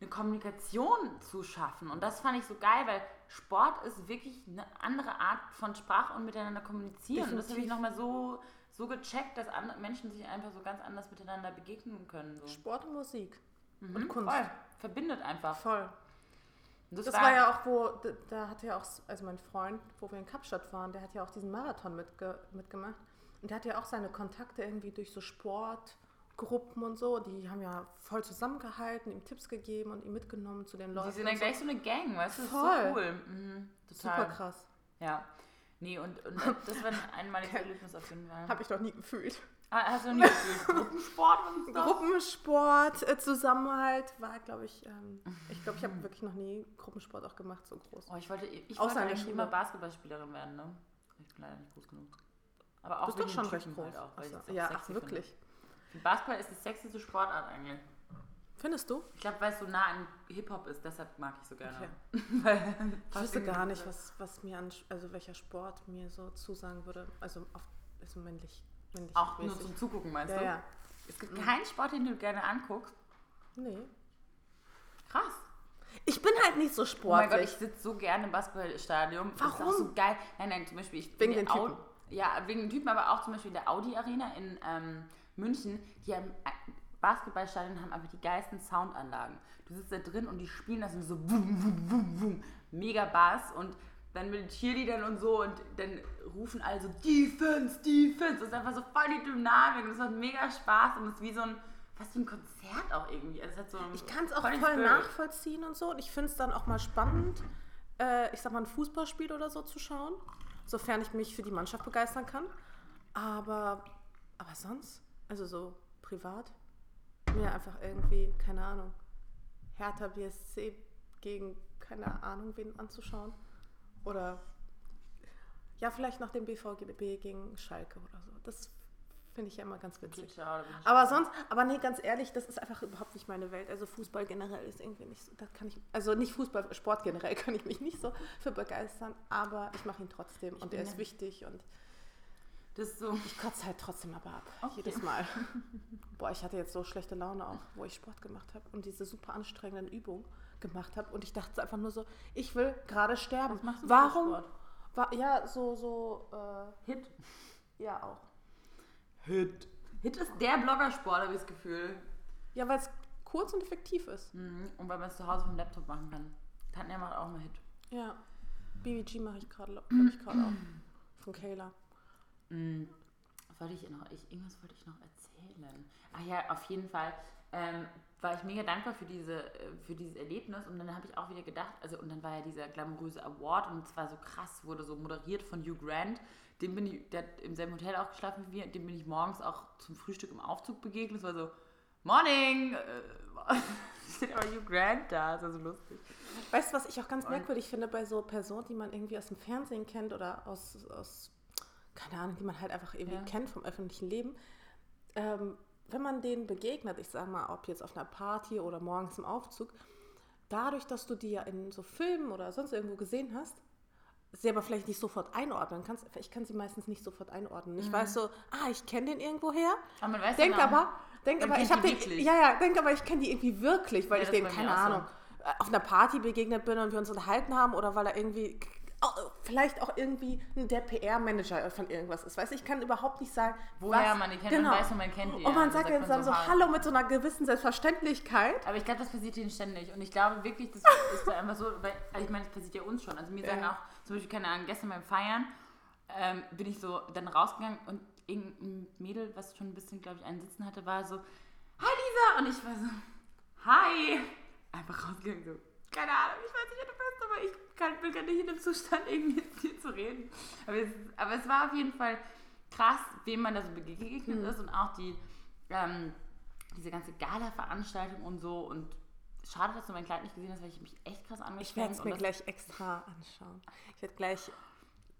eine Kommunikation zu schaffen. Und das fand ich so geil, weil Sport ist wirklich eine andere Art von Sprache und miteinander kommunizieren. Und das habe ich Definitiv. nochmal so, so gecheckt, dass andere Menschen sich einfach so ganz anders miteinander begegnen können. So. Sport und Musik. Mhm, und Kunst. Voll. Verbindet einfach. Voll. Und Das war ja auch, wo, da- da hat ja auch, also mein Freund, wo wir in Kapstadt waren, der hat ja auch diesen Marathon mitge mitgemacht. Und der hat ja auch seine Kontakte irgendwie durch so Sportgruppen und so. Die haben ja voll zusammengehalten, ihm Tipps gegeben und ihn mitgenommen zu den Leuten. Die sind dann so. gleich so eine Gang, weißt du? Das ist so cool. Mhm, total. Super krass. Ja. Nee, und, und das war ein einmaliges Erlebnis auf jeden Fall. Habe ich noch nie gefühlt. Ah, hast du nie gefühlt? Gruppensport und so? Gruppensport, äh, Zusammenhalt war, glaube ich, ähm, ich glaube, ich habe wirklich noch nie Gruppensport auch gemacht, so groß. Oh, ich wollte, ich Außer wollte eigentlich immer Basketballspielerin werden, ne? Ich bin leider nicht groß genug. Aber auch Du bist doch schon recht Typen groß. Halt auch, so. ja, ach, wirklich. Basketball ist die sexyste Sportart eigentlich. Findest du? Ich glaube, weil es so nah an Hip-Hop ist, deshalb mag ich so gerne. Okay. weil Ich wüsste gar nicht, was, was mir an, also welcher Sport mir so zusagen würde. Also, auf, also männlich, Wenn ich Auch nur mäßig- zum Zugucken, meinst Ja, du? ja. Es gibt keinen Sport, den du gerne anguckst. Nee. Krass. Ich bin halt nicht so Oh mein Gott, sportlich. ich sitze so gerne im Basketballstadion. Das ist Warum? so geil. Nein, nein, zum Beispiel. Ich, Wegen den Au- Typen. Ja, wegen den Typen, aber auch zum Beispiel in der Audi Arena in ähm, München. Die haben äh, Basketballstadien haben einfach die geilsten Soundanlagen. Du sitzt da drin und die spielen das und so wum, wum, wum, wum. Mega Bass und dann mit Cheerleadern und so und dann rufen alle so Defense, Defense. Das ist einfach so voll die Dynamik und es macht mega Spaß und es ist wie so ein, fast wie ein Konzert auch irgendwie. Also so Ich kann es auch voll voll nachvollziehen und so. Und ich finde es dann auch mal spannend, äh, ich sag mal, ein Fußballspiel oder so zu schauen, sofern ich mich für die Mannschaft begeistern kann. Aber, aber sonst, also so privat, mir einfach irgendwie, keine Ahnung, Hertha BSC gegen, keine Ahnung, wen anzuschauen. Oder ja, vielleicht noch den BVB gegen Schalke oder so. Das finde ich ja immer ganz witzig. Ich Aber sonst, aber nee, ganz ehrlich, das ist einfach überhaupt nicht meine Welt. Also Fußball generell ist irgendwie nicht so, da kann ich, also nicht Fußball, Sport generell kann ich mich nicht so für begeistern, aber ich mache ihn trotzdem und bin er ist ja- wichtig und Das so. ich kotze halt trotzdem aber ab. Okay. Jedes Mal. Boah, ich hatte jetzt so schlechte Laune auch, wo ich Sport gemacht habe und diese super anstrengenden Übungen gemacht habe und ich dachte einfach nur so, ich will gerade sterben. Was machst du Warum? Sport? Wa ja, so, so, äh, Hit. ja auch. Hit. Hit ist der Bloggersport, habe ich das Gefühl. Ja, weil es kurz und effektiv ist. Mhm. Und weil man es zu Hause vom Laptop machen kann. Tanja macht auch mal Hit. Ja. BBG mache ich gerade, glaube ich gerade auch. Von Kayla. Was wollte ich noch? Ich, irgendwas wollte ich noch erzählen. Ach ja, auf jeden Fall ähm, war ich mega dankbar für, diese, äh, für dieses Erlebnis und dann habe ich auch wieder gedacht, also und dann war ja dieser glamouröse Award und es war so krass, wurde so moderiert von Hugh Grant. Dem bin ich, der hat im selben Hotel auch geschlafen wie wir, dem bin ich morgens auch zum Frühstück im Aufzug begegnet. Es war so, Morning! Äh, steht aber Hugh Grant da, das war so lustig. Weißt du, was ich auch ganz merkwürdig finde bei so Personen, die man irgendwie aus dem Fernsehen kennt oder aus, aus keine Ahnung, die man halt einfach irgendwie Ja. kennt vom öffentlichen Leben. Ähm, wenn man denen begegnet, ich sag mal, ob jetzt auf einer Party oder morgens im Aufzug, dadurch, dass du die ja in so Filmen oder sonst irgendwo gesehen hast, sie aber vielleicht nicht sofort einordnen kannst. Ich kann sie meistens nicht sofort einordnen. Mhm. Ich weiß so, ah, ich kenne den irgendwo her. Aber man weiß Denk aber, denk aber, ich habe den, wirklich. ja, ja, denk aber, ich kenne die irgendwie wirklich, weil Ja, ich denen, keine auch so. Ahnung, äh, auf einer Party begegnet bin und wir uns unterhalten haben oder weil er irgendwie, vielleicht auch irgendwie der PR-Manager von irgendwas ist. Weißt du, ich kann überhaupt nicht sagen, Woher was, man die kennt, genau. man weiß, und man kennt die. Und man Dann sagt jetzt dann so, hi. Hallo mit so einer gewissen Selbstverständlichkeit. Aber ich glaube, das passiert ihnen ständig. Und ich glaube wirklich, das ist einfach so, weil, also ich meine, das passiert ja uns schon. Also mir sagen Ja. auch, zum Beispiel, keine Ahnung, gestern beim Feiern ähm, bin ich so dann rausgegangen und irgendein Mädel, was schon ein bisschen, glaube ich, einen Sitzen hatte, war so, Hi Lisa! Und ich war so, Hi! Einfach rausgegangen, so, keine Ahnung, ich weiß nicht, wer du bist, aber ich kann, bin gerade nicht in dem Zustand, irgendwie mit dir zu reden. Aber es, aber es war auf jeden Fall krass, wem man da so begegnet Mhm. ist und auch die, ähm, diese ganze Gala-Veranstaltung und so. Und schade, dass du mein Kleid nicht gesehen hast, weil ich mich echt krass angefangen Ich werde es mir gleich extra anschauen. Ich werde gleich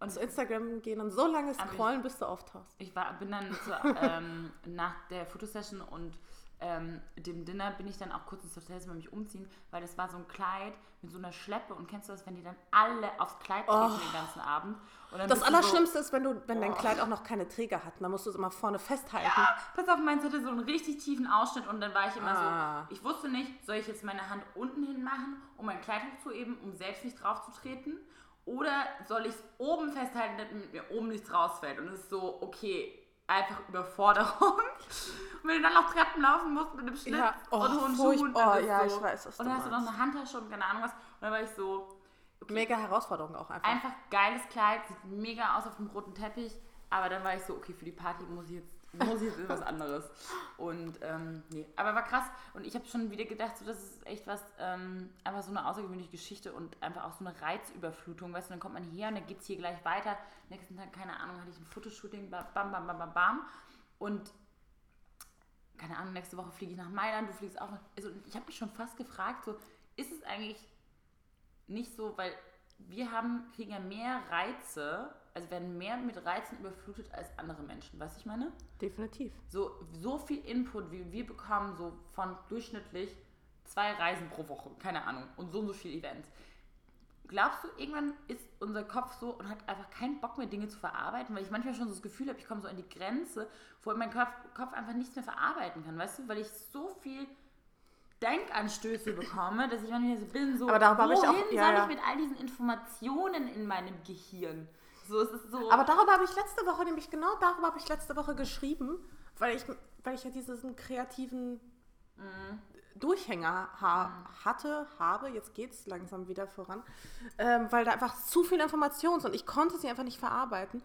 Und zu Instagram gehen und so lange Aber ich- scrollen, bis du auftauchst. Ich war, bin dann zu, ähm, nach der Fotosession und ähm, dem Dinner bin ich dann auch kurz ins Hotelzimmer mich umziehen, weil das war so ein Kleid mit so einer Schleppe und kennst du das, wenn die dann alle aufs Kleid treten den ganzen Abend? Das Allerschlimmste ist, wenn, du, wenn dein Oh. Kleid auch noch keine Träger hat. Dann musst du es immer vorne festhalten. So, pass auf, meins hatte so einen richtig tiefen Ausschnitt und dann war ich immer Ah. so, ich wusste nicht, soll ich jetzt meine Hand unten hin machen, um mein Kleid hochzuheben, um selbst nicht drauf zu treten? Oder soll ich es oben festhalten, damit mir oben nichts rausfällt? Und es ist so, okay, einfach Überforderung. Und wenn du dann noch Treppen laufen musst mit einem Schlips Ja, oh, und hohen Schuhen, oh, ja, so, ich weiß, was Und dann hast du noch eine Handtasche und keine Ahnung was. Und dann war ich so, okay, Mega Herausforderung auch einfach. einfach geiles Kleid, sieht mega aus auf dem roten Teppich. Aber dann war ich so, okay, für die Party muss ich jetzt, muss ich jetzt was anderes. Und ähm, nee, aber war krass. Und ich habe schon wieder gedacht, so, das ist echt was, ähm, einfach so eine außergewöhnliche Geschichte und einfach auch so eine Reizüberflutung. Weißt du, dann kommt man hierher und dann geht es hier gleich weiter. Nächsten Tag, keine Ahnung, hatte ich ein Fotoshooting, bam, bam, bam, bam, bam. Und keine Ahnung, nächste Woche fliege ich nach Mailand, du fliegst auch. Also ich habe mich schon fast gefragt, so, ist es eigentlich nicht so, weil wir haben, kriegen ja mehr Reize, also werden mehr mit Reizen überflutet als andere Menschen, weißt du, ich meine? Definitiv. So, so viel Input, wie wir bekommen, so von durchschnittlich zwei Reisen pro Woche, keine Ahnung, und so und so viele Events. glaubst du, irgendwann ist unser Kopf so und hat einfach keinen Bock mehr, Dinge zu verarbeiten? Weil ich manchmal schon so das Gefühl habe, ich komme so an die Grenze, wo mein Kopf, Kopf einfach nichts mehr verarbeiten kann, weißt du? Weil ich so viel Denkanstöße bekomme, dass ich manchmal so bin, so, Aber wohin auch- ja, soll ja. ich mit all diesen Informationen in meinem Gehirn? So, es ist so... Aber darüber habe ich letzte Woche, nämlich genau darüber habe ich letzte Woche geschrieben, weil ich, weil ich ja diesen kreativen Durchhänger ha hatte, habe, jetzt geht es langsam wieder voran, ähm, weil da einfach zu viel Information ist und ich konnte sie einfach nicht verarbeiten.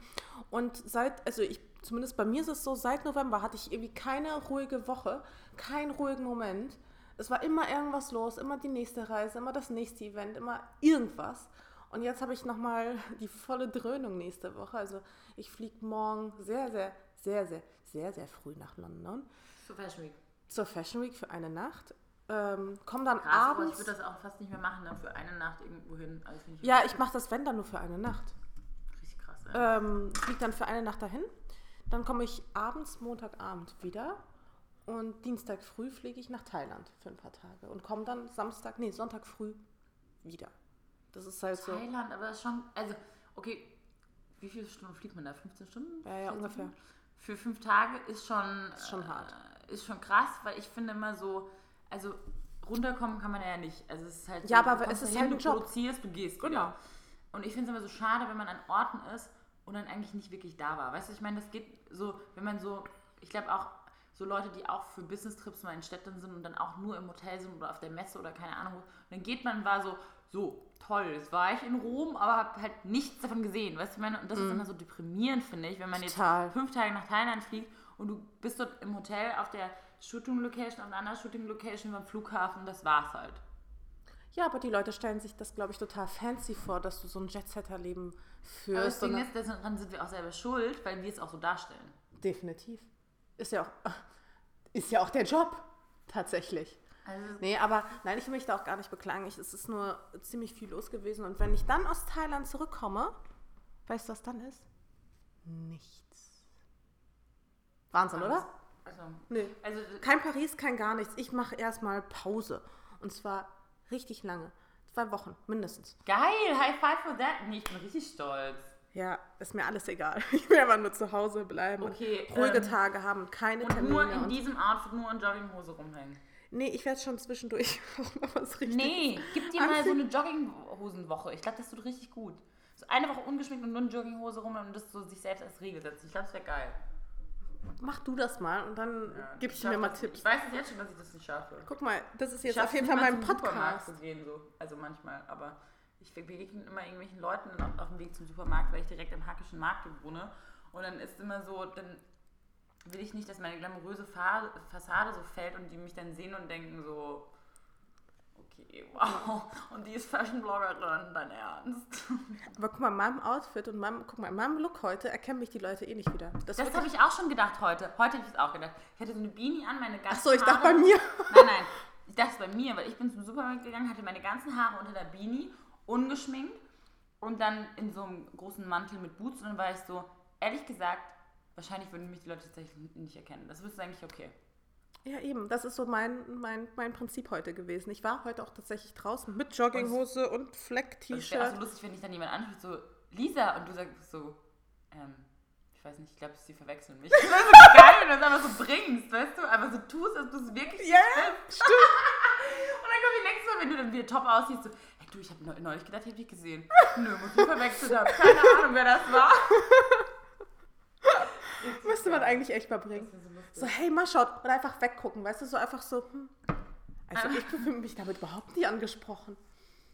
Und seit, also ich, zumindest bei mir ist es so, seit November hatte ich irgendwie keine ruhige Woche, keinen ruhigen Moment. Es war immer irgendwas los, immer die nächste Reise, immer das nächste Event, immer irgendwas. Und jetzt habe ich nochmal die volle Dröhnung nächste Woche. Also ich fliege morgen sehr, sehr, sehr, sehr, sehr, sehr früh nach London so Fashion Week. zur Fashion Week für eine Nacht. Ähm, komm dann Krass, aber ich abends. würde das auch fast nicht mehr machen, ne? für eine Nacht irgendwo hin. Also ich Ja, ich mache das, wenn dann nur für eine Nacht. richtig krass. Ey. Ähm, fliege dann für eine Nacht dahin. Dann komme ich abends, Montagabend wieder. Und Dienstag früh fliege ich nach Thailand für ein paar Tage. Und komme dann Samstag, nee, Sonntag früh wieder. Das ist halt so. Thailand, aber das ist schon, also, okay, wie viele Stunden fliegt man da? 15 Stunden? Ja, ja, 14 ungefähr. Stunden? Für fünf Tage ist schon, Ist schon hart. Äh, ist schon krass, weil ich finde immer so, also runterkommen kann man ja nicht. Also es ist halt Ja, so, aber es ist dahin, halt ein du Job. produzierst, du gehst Genau. wieder. Und ich finde es immer so schade, wenn man an Orten ist und dann eigentlich nicht wirklich da war. Weißt du, ich meine, das geht so, wenn man so, ich glaube auch so Leute, die auch für Business-Trips mal in Städten sind und dann auch nur im Hotel sind oder auf der Messe oder keine Ahnung. Und dann geht man, war so, so, toll, jetzt war ich in Rom, aber habe halt nichts davon gesehen. Weißt du, ich meine, und das ist immer so deprimierend, finde ich, wenn man jetzt Mhm. Total. fünf Tage nach Thailand fliegt und du bist dort im Hotel auf der Shooting-Location, auf einer anderen Shooting-Location beim Flughafen, das war's halt. Ja, aber die Leute stellen sich das, glaube ich, total fancy vor, dass du so ein Jet-Setter-Leben Aber das führst. Ding ist, daran sind wir auch selber schuld, weil wir es auch so darstellen. Definitiv. Ist ja auch, ist ja auch der Job, tatsächlich. Also, Nee, aber nein, ich möchte auch gar nicht beklagen. Ich, es ist nur ziemlich viel los gewesen. Und wenn ich dann aus Thailand zurückkomme, weißt du, was dann ist? Nichts. Wahnsinn, oder? Also, Nee. also Kein Paris, kein gar nichts. Ich mache erstmal Pause. Und zwar richtig lange. Zwei Wochen, mindestens. geil, High Five for that. Nee, ich bin richtig stolz. Ja, ist mir alles egal. Ich will einfach nur zu Hause bleiben Okay, und ruhige ähm, Tage haben, keine Und Termine. nur in diesem Outfit, nur in Jogginghose rumhängen. Nee, ich werde schon zwischendurch auch mal was richtig. Nee, gib dir mal so eine Jogginghosenwoche. Ich glaube, das tut richtig gut. So eine Woche ungeschminkt und nur in Jogginghose rum und das so sich selbst als Regel setzen. Ich glaube, das wäre geil. Mach du das mal und dann Ja, gibst ich du mir mal Tipps. Ich weiß es jetzt schon, dass ich das nicht schaffe. Guck mal, das ist jetzt auf jeden Fall mein Podcast. zu gehen, so. Also manchmal, aber ich begegne immer irgendwelchen Leuten auf, auf dem Weg zum Supermarkt, weil ich direkt am Hackischen Markt wohne. Und dann ist immer so, dann will ich nicht, dass meine glamouröse Fa Fassade so fällt und die mich dann sehen und denken so, okay, wow, und die ist Fashion-Bloggerin, dein Ernst? Aber guck mal, in meinem Outfit und meinem, guck mal, in meinem Look heute erkennen mich die Leute eh nicht wieder. Das, Das habe ich auch schon gedacht heute. Heute habe ich es auch gedacht. Ich hatte so eine Beanie an, meine ganzen Ach so, ich dachte bei mir. Nein, nein. Ich dachte bei mir, weil ich bin zum Supermarkt gegangen, hatte meine ganzen Haare unter der Beanie, ungeschminkt und dann in so einem großen Mantel mit Boots und dann war ich so, ehrlich gesagt, wahrscheinlich würden mich die Leute tatsächlich nicht erkennen. Das ist eigentlich okay. Ja, eben. Das ist so mein, mein, mein Prinzip heute gewesen. Ich war heute auch tatsächlich draußen mit Jogginghose und Das wäre auch Fleck-T-Shirt. so lustig, wenn ich dann jemand anspricht, so, Lisa, und du sagst so, ähm, ich weiß nicht, ich glaube, sie verwechseln mich. Das wäre so geil, wenn du das einfach so bringst, weißt du? Einfach so tust, als du es wirklich Ja, bist. Und dann kommt die nächste Mal, wenn du dann wieder top aussiehst, so, hey du, ich habe neulich gedacht, ich hätte dich gesehen. Nö, muss ich verwechselt haben. Keine Ahnung, wer das war. Müsste man eigentlich echt mal bringen. So hey, mal schaut. Oder einfach weggucken, weißt du? So einfach so, hm. Also ich fühle mich damit überhaupt nicht angesprochen.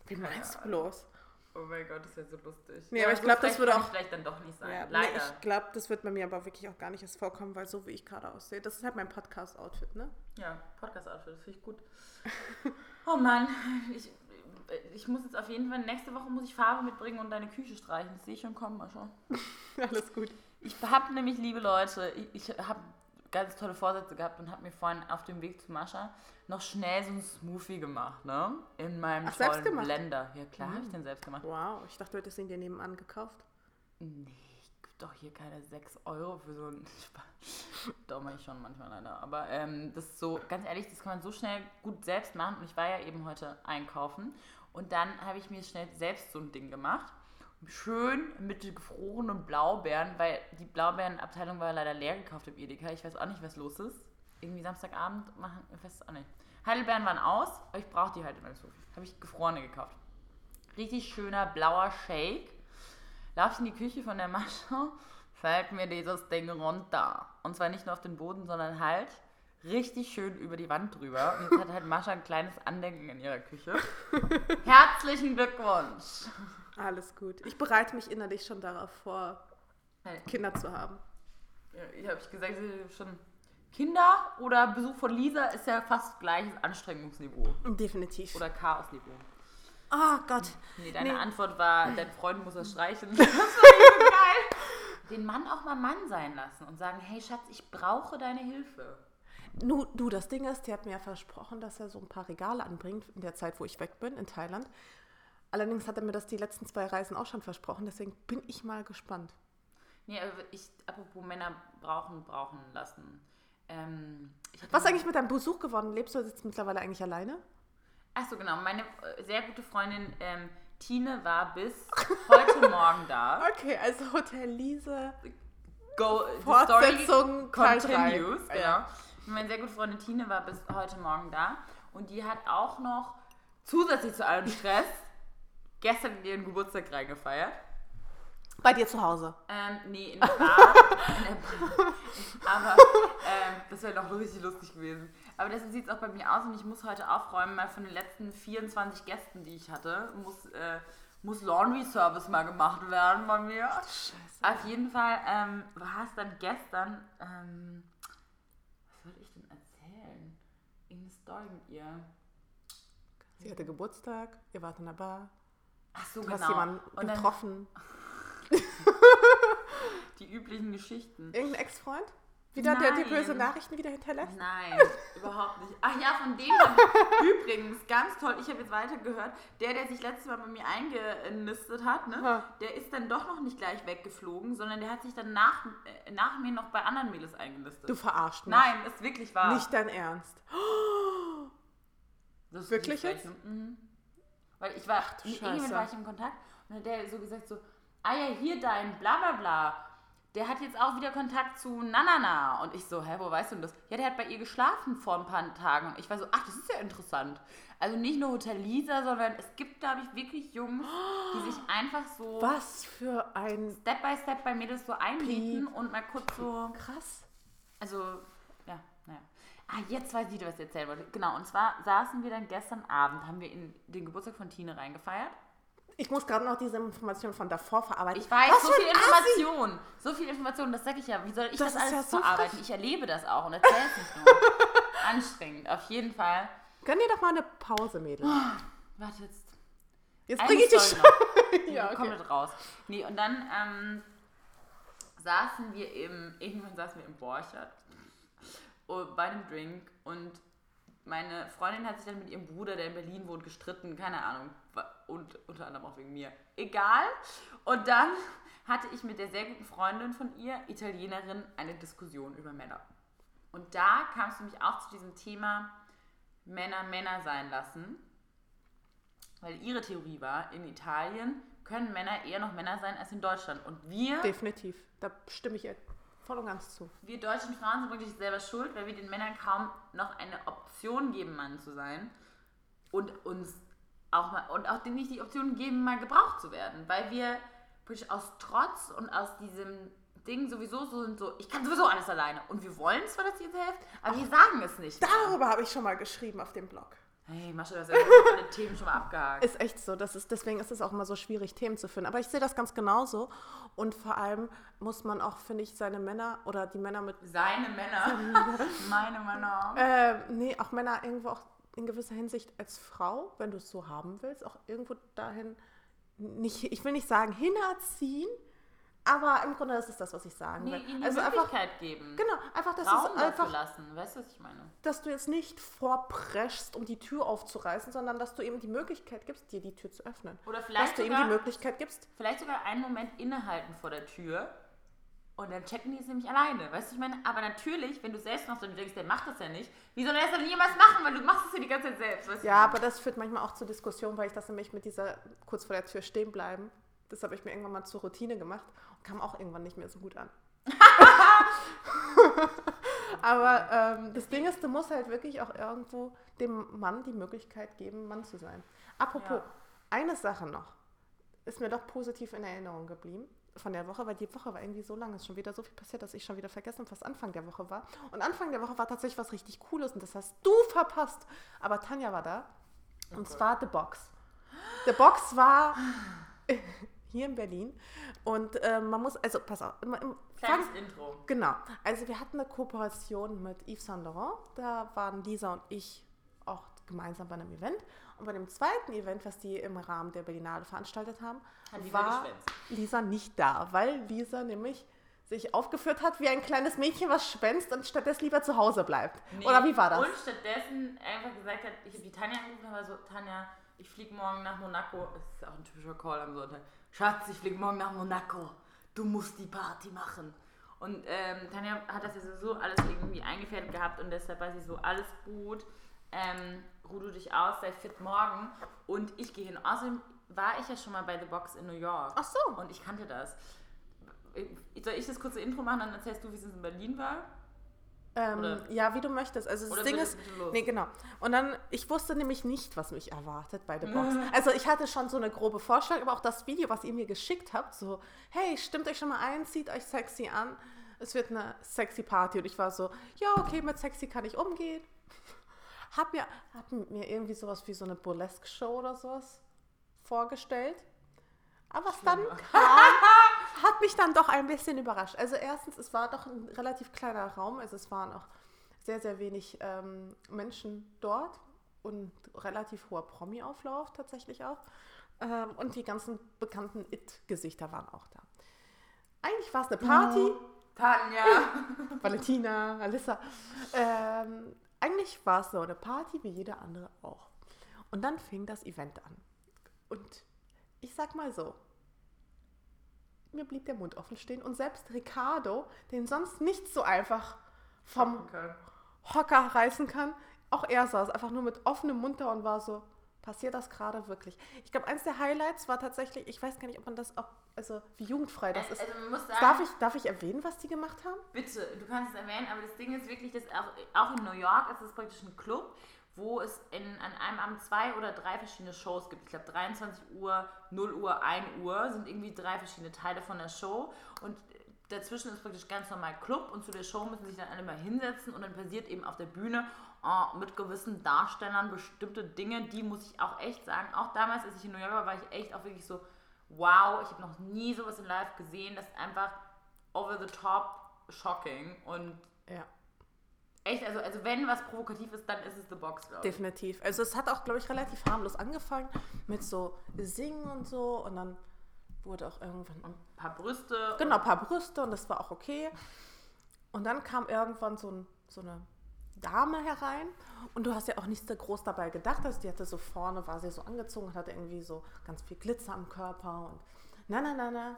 Wie meinst du bloß? Oh mein Gott, das wäre so lustig. Nee, aber ich so glaub, das würde auch- ich vielleicht dann doch nicht sein. Ja, nee, Leider. ich glaube, das wird bei mir aber wirklich auch gar nicht erst vorkommen, weil so wie ich gerade aussehe, das ist halt mein Podcast-Outfit, ne? Ja, Podcast-Outfit, das finde ich gut. Oh Mann, ich, ich muss jetzt auf jeden Fall, nächste Woche muss ich Farbe mitbringen und deine Küche streichen. Das sehe ich schon kommen, Mascha. Alles gut. Ich habe nämlich, liebe Leute, ich, ich habe ganz tolle Vorsätze gehabt und habe mir vorhin auf dem Weg zu Mascha noch schnell so einen Smoothie gemacht, ne? In meinem Ach, tollen? Blender. Ja, klar, habe ich den selbst gemacht. Wow, ich dachte, du hättest ihn dir nebenan gekauft. Nee, ich gebe doch hier keine 6 Euro für so einen Spaß. Doch, mache ich schon manchmal leider. Aber ähm, das ist so, ganz ehrlich, das kann man so schnell gut selbst machen. Und ich war ja eben heute einkaufen Und dann habe ich mir schnell selbst so ein Ding gemacht. Schön mit gefrorenen Blaubeeren, weil die Blaubeerenabteilung war leider leer gekauft im Edeka. Ich weiß auch nicht, was los ist. Irgendwie Samstagabend machen, weiß es auch nicht. Heidelbeeren waren aus, aber ich brauche die halt immer so. Habe ich gefrorene gekauft. Richtig schöner blauer Shake. Lauf ich in die Küche von der Mascha, fällt mir dieses Ding runter. Und zwar nicht nur auf den Boden, sondern halt richtig schön über die Wand drüber. Und jetzt hat halt Mascha ein kleines Andenken in ihrer Küche. Herzlichen Glückwunsch! Alles gut. Ich bereite mich innerlich schon darauf vor, Kinder zu haben. Ja, ich habe gesagt, schon Kinder oder Besuch von Lisa ist ja fast gleiches Anstrengungsniveau. Definitiv. Oder Chaosniveau. Oh Gott. Nee, deine Nee. Antwort war, dein Freund muss das streichen. Das war so geil. Den Mann auch mal Mann sein lassen und sagen, hey Schatz, ich brauche deine Hilfe. Nu, du, das Ding ist, der hat mir ja versprochen, dass er so ein paar Regale anbringt in der Zeit, wo ich weg bin, in Thailand. Allerdings hat er mir das die letzten zwei Reisen auch schon versprochen, deswegen bin ich mal gespannt. Nee, aber ich, apropos Männer brauchen, brauchen lassen. Ähm, Was eigentlich mit deinem Besuch geworden? Lebst du jetzt mittlerweile eigentlich alleine? Achso, genau. Meine äh, sehr gute Freundin ähm, Tine war bis heute Morgen da. Okay, also Hotel Liese, Go, Fortsetzung Teil drei. continues. Genau. Ja. Meine sehr gute Freundin Tine war bis heute Morgen da. Und die hat auch noch zusätzlich zu allem Stress gestern ihren Geburtstag reingefeiert. bei dir zu Hause. Ähm, nee, in der Bar. in. Aber ähm, das wäre doch richtig lustig gewesen. Aber deshalb sieht es auch bei mir aus und ich muss heute aufräumen, mal von den letzten 24 Gästen, die ich hatte, muss, äh, muss Laundry Service mal gemacht werden bei mir. Scheiße. Auf jeden Fall ähm, war es dann gestern. Ähm, was soll ich denn erzählen? Irgendeine Story mit ihr. Sie hatte Geburtstag, ihr wart in der Bar, Ach so, du genau. hast jemanden Und getroffen. die üblichen Geschichten. Irgendein Ex-Freund? Wieder, der dir Nein. böse Nachrichten wieder hinterlässt? Nein, überhaupt nicht. Ach ja, von dem übrigens, ganz toll, ich habe jetzt weitergehört, der, der sich letztes Mal bei mir eingenistet hat, ne, Ha. der ist dann doch noch nicht gleich weggeflogen, sondern der hat sich dann nach, äh, nach mir noch bei anderen Mädels eingenistet. Du verarscht mich. Nein, ist wirklich wahr. Nicht dein Ernst. Das Wirklich jetzt? Mhm. Weil ich war, du mit Scheiße. war ich im Kontakt und hat der so gesagt so, ah ja, hier dein bla bla bla, der hat jetzt auch wieder Kontakt zu Nanana. Und ich so, hä, wo weißt du denn das? Ja, der hat bei ihr geschlafen vor ein paar Tagen. Und ich war so, ach, das ist ja interessant. Also nicht nur Hotel Lisa, sondern es gibt, glaube ich, wirklich Jungs, die sich einfach so Was für ein Step by Step bei mir das so einmieten und mal kurz so krass. also. Ah, jetzt weiß ich wieder, was ich erzählen wollte. Genau, und zwar saßen wir dann gestern Abend, haben wir in den Geburtstag von Tine reingefeiert. Ich muss gerade noch diese Information von davor verarbeiten. Ich weiß, Was so viel ein Assi! Information. So viel Information, das sage ich ja. Wie soll ich Das das, alles ja so verarbeiten? frech. Ich erlebe das auch und erzähle es nicht nur. Anstrengend, auf jeden Fall. Gönn dir doch mal eine Pause, Mädel. Warte jetzt. Jetzt bringe ich dich schon. Ja, okay. komplett raus. Nee, und dann ähm, saßen wir im, irgendwann saßen wir im Borchert oh, bei einem Drink und meine Freundin hat sich dann mit ihrem Bruder, der in Berlin wohnt, gestritten, keine Ahnung, und unter anderem auch wegen mir. Egal. Und dann hatte ich mit der sehr guten Freundin von ihr, Italienerin, eine Diskussion über Männer. Und da kam es nämlich auch zu diesem Thema Männer Männer sein lassen. Weil ihre Theorie war, in Italien können Männer eher noch Männer sein als in Deutschland. Und wir, Definitiv. Da stimme ich voll und ganz zu. wir deutschen Frauen sind wirklich selber schuld, weil wir den Männern kaum noch eine Option geben, Mann zu sein. Und uns auch mal, und auch denen nicht die Option geben, mal gebraucht zu werden. Weil wir aus Trotz und aus diesem Ding sowieso so sind so, ich kann sowieso alles alleine. Und wir wollen zwar, dass ihr helft, aber wir sagen es nicht. Darüber habe ich schon mal geschrieben auf dem Blog. Hey, Mascha, hast ja alle Themen schon mal abgehakt. Ist echt so. Das ist, deswegen ist es auch immer so schwierig, Themen zu finden. Aber ich sehe das ganz genauso. Und vor allem muss man auch, finde ich, seine Männer oder die Männer mit. Seine Männer. Meine Männer. Äh, nee, auch Männer irgendwo auch in gewisser Hinsicht als Frau, wenn du es so haben willst, auch irgendwo dahin, nicht, ich will nicht sagen hinerziehen, aber im Grunde ist es das, was ich sagen Nee, will. ihnen die also einfach, Möglichkeit geben. genau, einfach, dass, Raum es einfach, lassen. Weißt du, was ich meine? dass du jetzt nicht vorpreschst, um die Tür aufzureißen, sondern dass du eben die Möglichkeit gibst, dir die Tür zu öffnen. Oder vielleicht dass du ihm sogar- die Möglichkeit gibst, Vielleicht sogar einen Moment innehalten vor der Tür Und dann checken die es nämlich alleine. Weißt du, ich meine, aber natürlich, wenn du selbst und du denkst, der macht das ja nicht, wie soll er das dann jemals machen, weil du machst es ja die ganze Zeit selbst. Weißt Ja, aber das führt manchmal auch zur Diskussion, weil ich das nämlich mit dieser kurz vor der Tür stehen bleiben. Das habe ich mir irgendwann mal zur Routine gemacht kam auch irgendwann nicht mehr so gut an. aber ähm, das Ding ist, du musst halt wirklich auch irgendwo dem Mann die Möglichkeit geben, Mann zu sein. Apropos, Ja. eine Sache noch ist mir doch positiv in Erinnerung geblieben von der Woche, weil die Woche war irgendwie so lang, es ist schon wieder so viel passiert, dass ich schon wieder vergessen habe, was Anfang der Woche war. Und Anfang der Woche war tatsächlich was richtig Cooles und das hast du verpasst. Aber Tanja war da und zwar The Box. The Box war hier in Berlin und äh, man muss, also pass auf, im, im, Kleines Intro. Genau. Also wir hatten eine Kooperation mit Yves Saint Laurent. Da waren Lisa und ich auch gemeinsam bei einem Event. Und bei dem zweiten Event, was die im Rahmen der Berlinale veranstaltet haben, Hat war. Lisa nicht da, weil Lisa nämlich sich aufgeführt hat wie ein kleines Mädchen, was schwänzt und stattdessen lieber zu Hause bleibt. Nee, Oder wie war das? Und stattdessen einfach gesagt hat, ich habe die Tanja angerufen und war so, Tanja, ich fliege morgen nach Monaco. Das ist auch ein typischer Call am Sonntag. Schatz, ich fliege morgen nach Monaco. Du musst die Party machen. Und ähm, Tanja hat das ja sowieso alles irgendwie eingefädelt gehabt und deshalb war sie so, alles gut. Ähm, ruh du dich aus, sei fit morgen. Und ich gehe hin. Außerdem war ich ja schon mal bei The Box in New York. Ach so. Und ich kannte das. Soll ich das kurze Intro machen, dann erzählst du, wie es in Berlin war? Ähm, ja, wie du möchtest. Also das Ding bitte- ist, bitte nee, genau. Und dann, ich wusste nämlich nicht, was mich erwartet bei The Box. Also ich hatte schon so eine grobe Vorstellung, aber auch das Video, was ihr mir geschickt habt, so, hey, stimmt euch schon mal ein, zieht euch sexy an. Es wird eine sexy Party. Und ich war so, ja, okay, mit sexy kann ich umgehen. Hab mir, hab mir irgendwie sowas wie so eine Burlesque-Show oder sowas vorgestellt. Aber was dann kam, hat mich dann doch ein bisschen überrascht. Also erstens, es war doch ein relativ kleiner Raum. Also es waren auch sehr, sehr wenig ähm, Menschen dort und relativ hoher Promi-Auflauf tatsächlich auch. Ähm, und die ganzen bekannten It-Gesichter waren auch da. Eigentlich war es eine Party. Tanja! Valentina, Alissa. Ähm, eigentlich war es so eine Party wie jede andere auch. Und dann fing das Event an. Und ich sag mal so, mir blieb der Mund offen stehen und selbst Ricardo, den sonst nicht so einfach vom Okay. Hocker reißen kann, auch er saß einfach nur mit offenem Mund da und war so, passiert das gerade wirklich? Ich glaube, eins der Highlights war tatsächlich, ich weiß gar nicht, ob man das auch, also wie jugendfrei das ist. Also sagen, Darf ich, darf ich erwähnen, was die gemacht haben? bitte, du kannst es erwähnen, aber das Ding ist wirklich, dass auch, auch in New York ist es praktisch ein Club, wo es in, an einem Abend zwei oder drei verschiedene Shows gibt. Ich glaube 23 Uhr, 0 Uhr, 1 Uhr sind irgendwie drei verschiedene Teile von der Show und dazwischen ist praktisch ganz normal Club und zu der Show müssen sich dann alle mal hinsetzen und dann passiert eben auf der Bühne äh, mit gewissen Darstellern bestimmte Dinge, die muss ich auch echt sagen. Auch damals, als ich in New York war, war ich echt auch wirklich so, wow, ich habe noch nie sowas in live gesehen, das ist einfach over the top shocking und Ja. Echt, also, also wenn was provokativ ist, dann ist es The Box, glaube ich. Definitiv. Also es hat auch, glaube ich, relativ harmlos angefangen mit so Singen und so und dann wurde auch irgendwann Und ein paar Brüste. genau ein paar Brüste und das war auch okay. Und dann kam irgendwann so, ein, so eine Dame herein und du hast ja auch nichts so groß dabei gedacht. Also die hatte so vorne, war sie so angezogen, hatte irgendwie so ganz viel Glitzer am Körper und na na na na.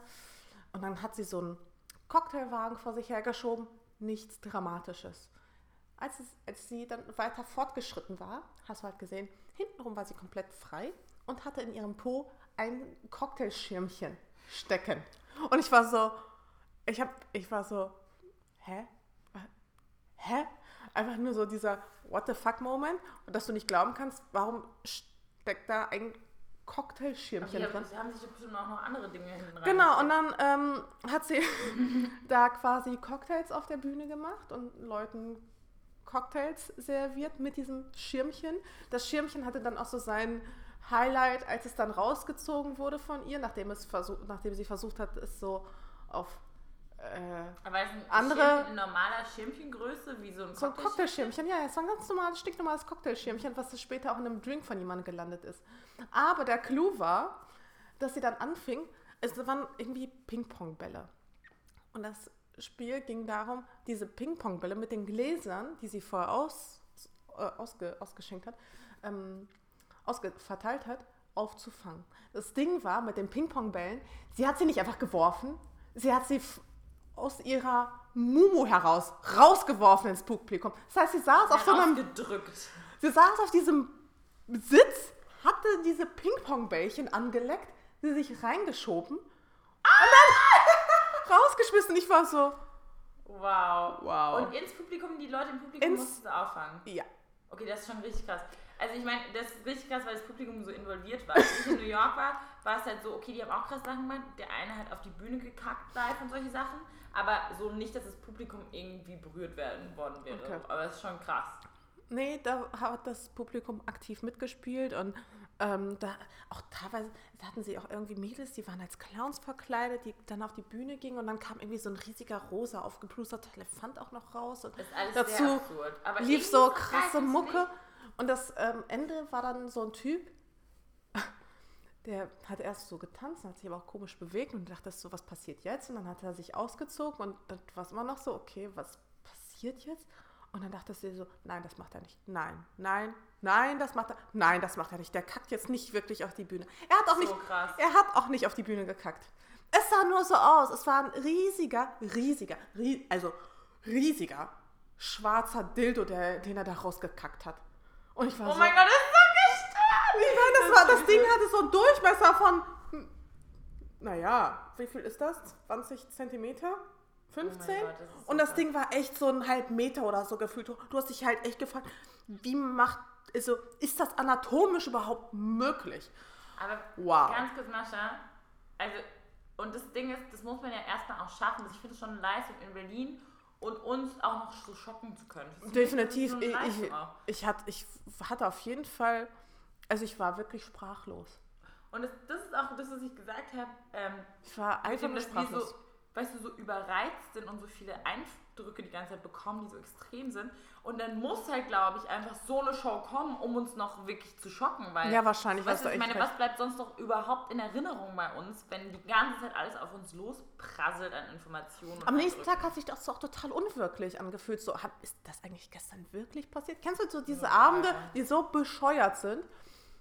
Und dann hat sie so einen Cocktailwagen vor sich hergeschoben. Nichts Dramatisches. Als, es, als sie dann weiter fortgeschritten war, hast du halt gesehen, hintenrum war sie komplett frei und hatte in ihrem Po ein Cocktailschirmchen stecken. Und ich war so, ich hab, ich war so, hä? Hä? Einfach nur so dieser What the fuck Moment und dass du nicht glauben kannst, warum steckt da ein Cocktailschirmchen drin? sie haben sich bestimmt auch noch andere Dinge hinten rein. Genau, und dann ähm, hat sie da quasi Cocktails auf der Bühne gemacht und Leuten Cocktails serviert mit diesem Schirmchen. Das Schirmchen hatte dann auch so sein Highlight, als es dann rausgezogen wurde von ihr, nachdem, es versuch, nachdem sie versucht hat, es so auf äh, Aber ist ein Andere- Schirmchen in normaler Schirmchengröße, wie so ein so ein Cocktailschirmchen. Cocktailschirmchen. Ja, es war ein ganz normales, stinknormales Cocktailschirmchen, was später auch in einem Drink von jemandem gelandet ist. Aber der Clou war, dass sie dann anfing, es waren irgendwie Ping-Pong-Bälle. Und das Spiel ging darum, diese Ping-Pong-Bälle mit den Gläsern, die sie vorher aus, äh, ausge, ausgeschenkt hat, ähm, ausge, verteilt hat, aufzufangen. Das Ding war mit den Ping-Pong-Bällen, sie hat sie nicht einfach geworfen, sie hat sie aus ihrer Mumu heraus rausgeworfen ins Publikum. Das heißt, sie saß auf so einem, gedrückt. sie saß auf diesem Sitz, hatte diese Ping-Pong-Bällchen angeleckt, sie sich reingeschoben und dann rausgeschmissen. Ich war so, Wow. Wow. Und ins Publikum, die Leute im Publikum Ins- mussten sie auffangen. ja. Okay, das ist schon richtig krass. Also ich meine, das ist richtig krass, weil das Publikum so involviert war. Als ich in New York war, war es halt so, okay, die haben auch krass Sachen gemacht. Der eine hat auf die Bühne gekackt live und solche Sachen. Aber so nicht, dass das Publikum irgendwie berührt werden worden wäre. Okay. Aber es ist schon krass. Nee, da hat das Publikum aktiv mitgespielt und ähm, da auch teilweise da hatten sie auch irgendwie Mädels, die waren als Clowns verkleidet, die dann auf die Bühne gingen und dann kam irgendwie so ein riesiger rosa aufgeplusterter Elefant auch noch raus und dazu lief so krasse Mucke und das ähm, Ende war dann so ein Typ, der hat erst so getanzt, hat sich aber auch komisch bewegt und dachte so, was passiert jetzt? Und dann hat er sich ausgezogen und dann war es immer noch so, okay, was passiert jetzt? Und dann dachte sie so, nein, das macht er nicht. Nein, nein, nein, das macht er. Nein, das macht er nicht. Der kackt jetzt nicht wirklich auf die Bühne. Er hat auch So nicht, krass. er hat auch nicht auf die Bühne gekackt. Es sah nur so aus. Es war ein riesiger, riesiger, rie, also riesiger schwarzer Dildo, der, den er da rausgekackt hat. Und ich war Oh so, mein Gott, das ist so gestört! ich meine, das, war, das Ding hatte so einen Durchmesser von, hm, naja, wie viel ist das? 20 Zentimeter? 15? Oh Gott, das und das. Ding war echt so einen halben Meter oder so gefühlt. Du, hast dich halt echt gefragt, wie macht, also, ist das anatomisch überhaupt möglich? Aber Wow. ganz kurz, Mascha. Also, und das Ding ist, das muss man ja erstmal auch schaffen. Ich finde es schon eine Leistung in Berlin und uns auch noch so schocken zu können. Definitiv. Ich, ich, ich, hatte, ich hatte auf jeden Fall, also ich war wirklich sprachlos. Und das, das ist auch das, was ich gesagt habe. Ähm, Ich war einfach nur sprachlos. so, weißt du, so überreizt sind und so viele Eindrücke die ganze Zeit bekommen, die so extrem sind. Und dann muss halt, glaube ich, einfach so eine Show kommen, um uns noch wirklich zu schocken. Weil, Ja, wahrscheinlich, Weißt du, ich meine, was bleibt sonst noch überhaupt in Erinnerung bei uns, wenn die ganze Zeit alles auf uns losprasselt an Informationen? Am nächsten? Tag hat sich das auch total unwirklich angefühlt. So, hab, ist das eigentlich gestern wirklich passiert? Kennst du so diese Ja. Abende, die so bescheuert sind,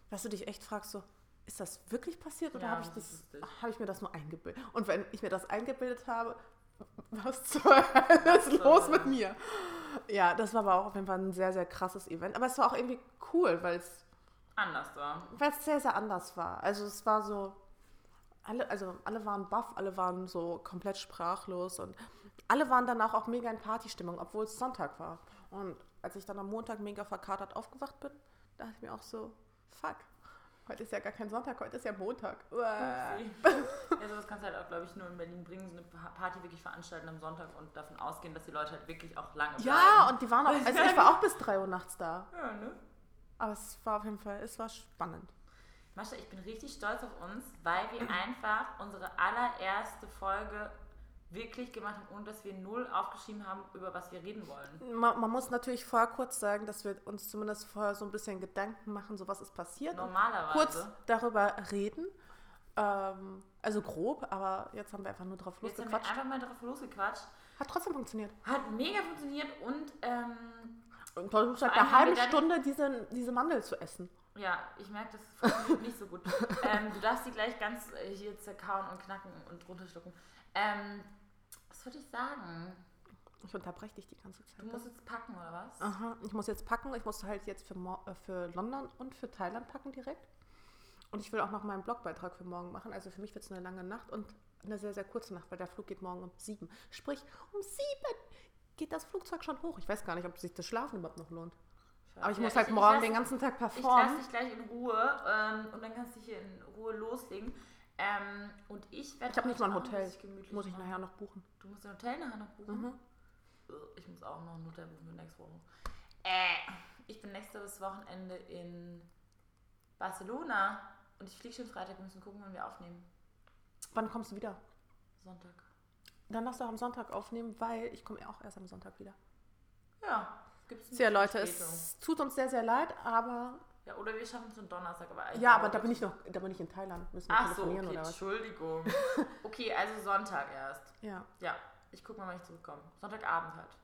dass du dich echt fragst, so, ist das wirklich passiert oder Ja, habe ich, das hab ich mir das nur eingebildet? Und wenn ich mir das eingebildet habe, was zur Hölle ist los mit mir? Ja, das war aber auch auf jeden Fall ein sehr, sehr krasses Event. Aber es war auch irgendwie cool, weil es Anders war. weil es sehr, sehr anders war. Also es war so, alle, also alle waren baff, alle waren so komplett sprachlos und alle waren danach auch mega in Partystimmung, obwohl es Sonntag war. Und als ich dann am Montag mega verkatert aufgewacht bin, dachte ich mir auch so, fuck, heute ist ja gar kein Sonntag, heute ist ja Montag. Uah. Ja, sowas kannst du halt auch, glaube ich, nur in Berlin bringen, so eine Pa- Party wirklich veranstalten am Sonntag und davon ausgehen, dass die Leute halt wirklich auch lange Ja, bleiben. und die waren auch, also ich war auch bis 3 Uhr nachts da. Ja, ne? Aber es war auf jeden Fall, es war spannend. Mascha, ich bin richtig stolz auf uns, weil wir einfach unsere allererste Folge wirklich gemacht haben, ohne dass wir null aufgeschrieben haben, über was wir reden wollen. Man, man muss natürlich vorher kurz sagen, dass wir uns zumindest vorher so ein bisschen Gedanken machen, so was ist passiert. und Normalerweise. kurz darüber reden. Ähm, also grob, aber jetzt haben wir einfach nur drauf Jetzt haben wir losgequatscht. einfach mal drauf losgequatscht. Hat trotzdem funktioniert. Hat mega funktioniert und ähm, Und haben halben wir dann- Stunde diese, diese Mandel zu essen. ja, ich merke, das funktioniert nicht so gut. Ähm, du darfst sie gleich ganz äh, hier zerkauen und knacken und runterschlucken. Ähm, was würde ich sagen? Ich unterbreche dich die ganze Zeit. Du musst jetzt packen, oder was? Aha, ich muss jetzt packen. Ich muss halt jetzt für, Mo- äh, für London und für Thailand packen direkt. Und ich will auch noch meinen Blogbeitrag für morgen machen. Also für mich wird es eine lange Nacht und eine sehr, sehr kurze Nacht, weil der Flug geht morgen um sieben. Sprich, um sieben geht das Flugzeug schon hoch. Ich weiß gar nicht, ob sich das Schlafen überhaupt noch lohnt. Aber ich Ja, muss halt ich morgen lass- den ganzen Tag Ich lasse performen. dich gleich in Ruhe ähm, und dann kannst du hier in Ruhe loslegen. Ähm, und ich werde Ich habe nicht mal ein Hotel. Muss ich machen. nachher noch buchen. Du musst ein Hotel nachher noch buchen? Mhm. Ich muss auch noch ein Hotel buchen für nächste Woche. Äh, ich bin nächstes Wochenende in Barcelona und ich fliege schon Freitag. Wir müssen gucken, wann wir aufnehmen. Wann kommst du wieder? Sonntag. Dann lass doch am Sonntag aufnehmen, weil ich komme auch erst am Sonntag wieder. Ja, gibt es Tja, Leute, es tut uns sehr, sehr leid, aber Ja, oder wir schaffen es zum Donnerstag. Aber ja, aber da bin ich noch, da bin ich in Thailand. Müssen wir Ach so, okay? Entschuldigung. okay, also Sonntag erst. Ja. Ja, ich gucke mal, wann ich zurückkomme. Sonntagabend halt.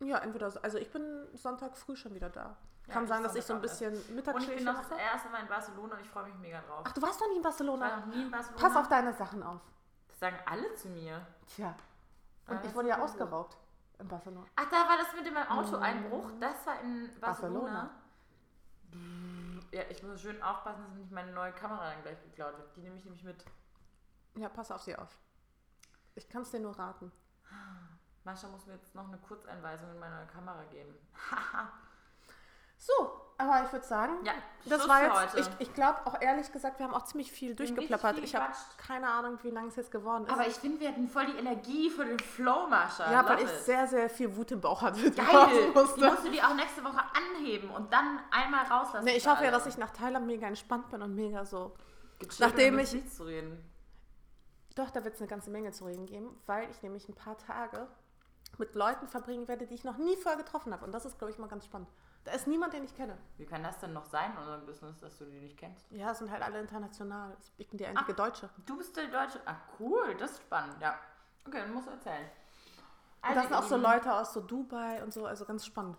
Ja, entweder so. Also ich bin Sonntag früh schon wieder da. Ja, Kann sein, dass ich so ein bisschen Und ich bin noch das erste Mal in Barcelona und ich freue mich mega drauf. Ach, du warst noch nie in ich war Barcelona. noch nie in Barcelona. Pass auf deine Sachen auf. Das sagen alle zu mir. Tja. Und ich wurde ja ausgeraubt in Barcelona. Ach, da war das mit dem Autoeinbruch. Das war in Barcelona. Barcelona. Ja, ich muss schön aufpassen, dass nicht meine neue Kamera dann gleich geklaut wird. Die nehme ich nämlich mit. Ja, pass auf sie auf. Ich kann es dir nur raten. Mascha muss mir jetzt noch eine Kurzeinweisung in meine neue Kamera geben. So, aber ich würde sagen, Ja, das Schluss war jetzt, heute. ich, ich glaube auch ehrlich gesagt, wir haben auch ziemlich viel durchgeplappert. viel Ich habe keine Ahnung, wie lange es jetzt geworden ist. Aber ich finde, wir hatten voll die Energie für den Flow, Mascha. ja, weil ich sehr, sehr viel Wut im Bauch hatte. Geil! Die musst du die auch nächste Woche anheben und dann einmal rauslassen. Nee, ich hoffe ja, alle. dass ich nach Thailand mega entspannt bin und mega so. Gechillt nachdem ich- nichts zu reden. Doch, da wird es eine ganze Menge zu reden geben, weil ich nämlich ein paar Tage mit Leuten verbringen werde, die ich noch nie vorher getroffen habe. Und das ist, glaube ich, mal ganz spannend. Da ist niemand, den ich kenne. Wie kann das denn noch sein in unserem Business, dass du die nicht kennst? Ja, es sind halt alle international. Ich bin die einzige Deutsche. Du bist der Deutsche. Ah, cool, das ist spannend, ja. Okay, dann musst du erzählen. Und Also, das sind auch so Leute aus so Dubai und so, also ganz spannend.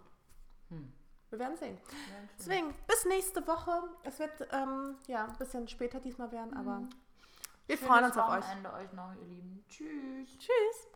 Wir werden sehen. Deswegen, bis nächste Woche. Es wird ähm, ja ein bisschen später diesmal werden, aber wir schönes freuen uns auf euch. Wochenende euch noch, ihr Lieben. Tschüss. Tschüss.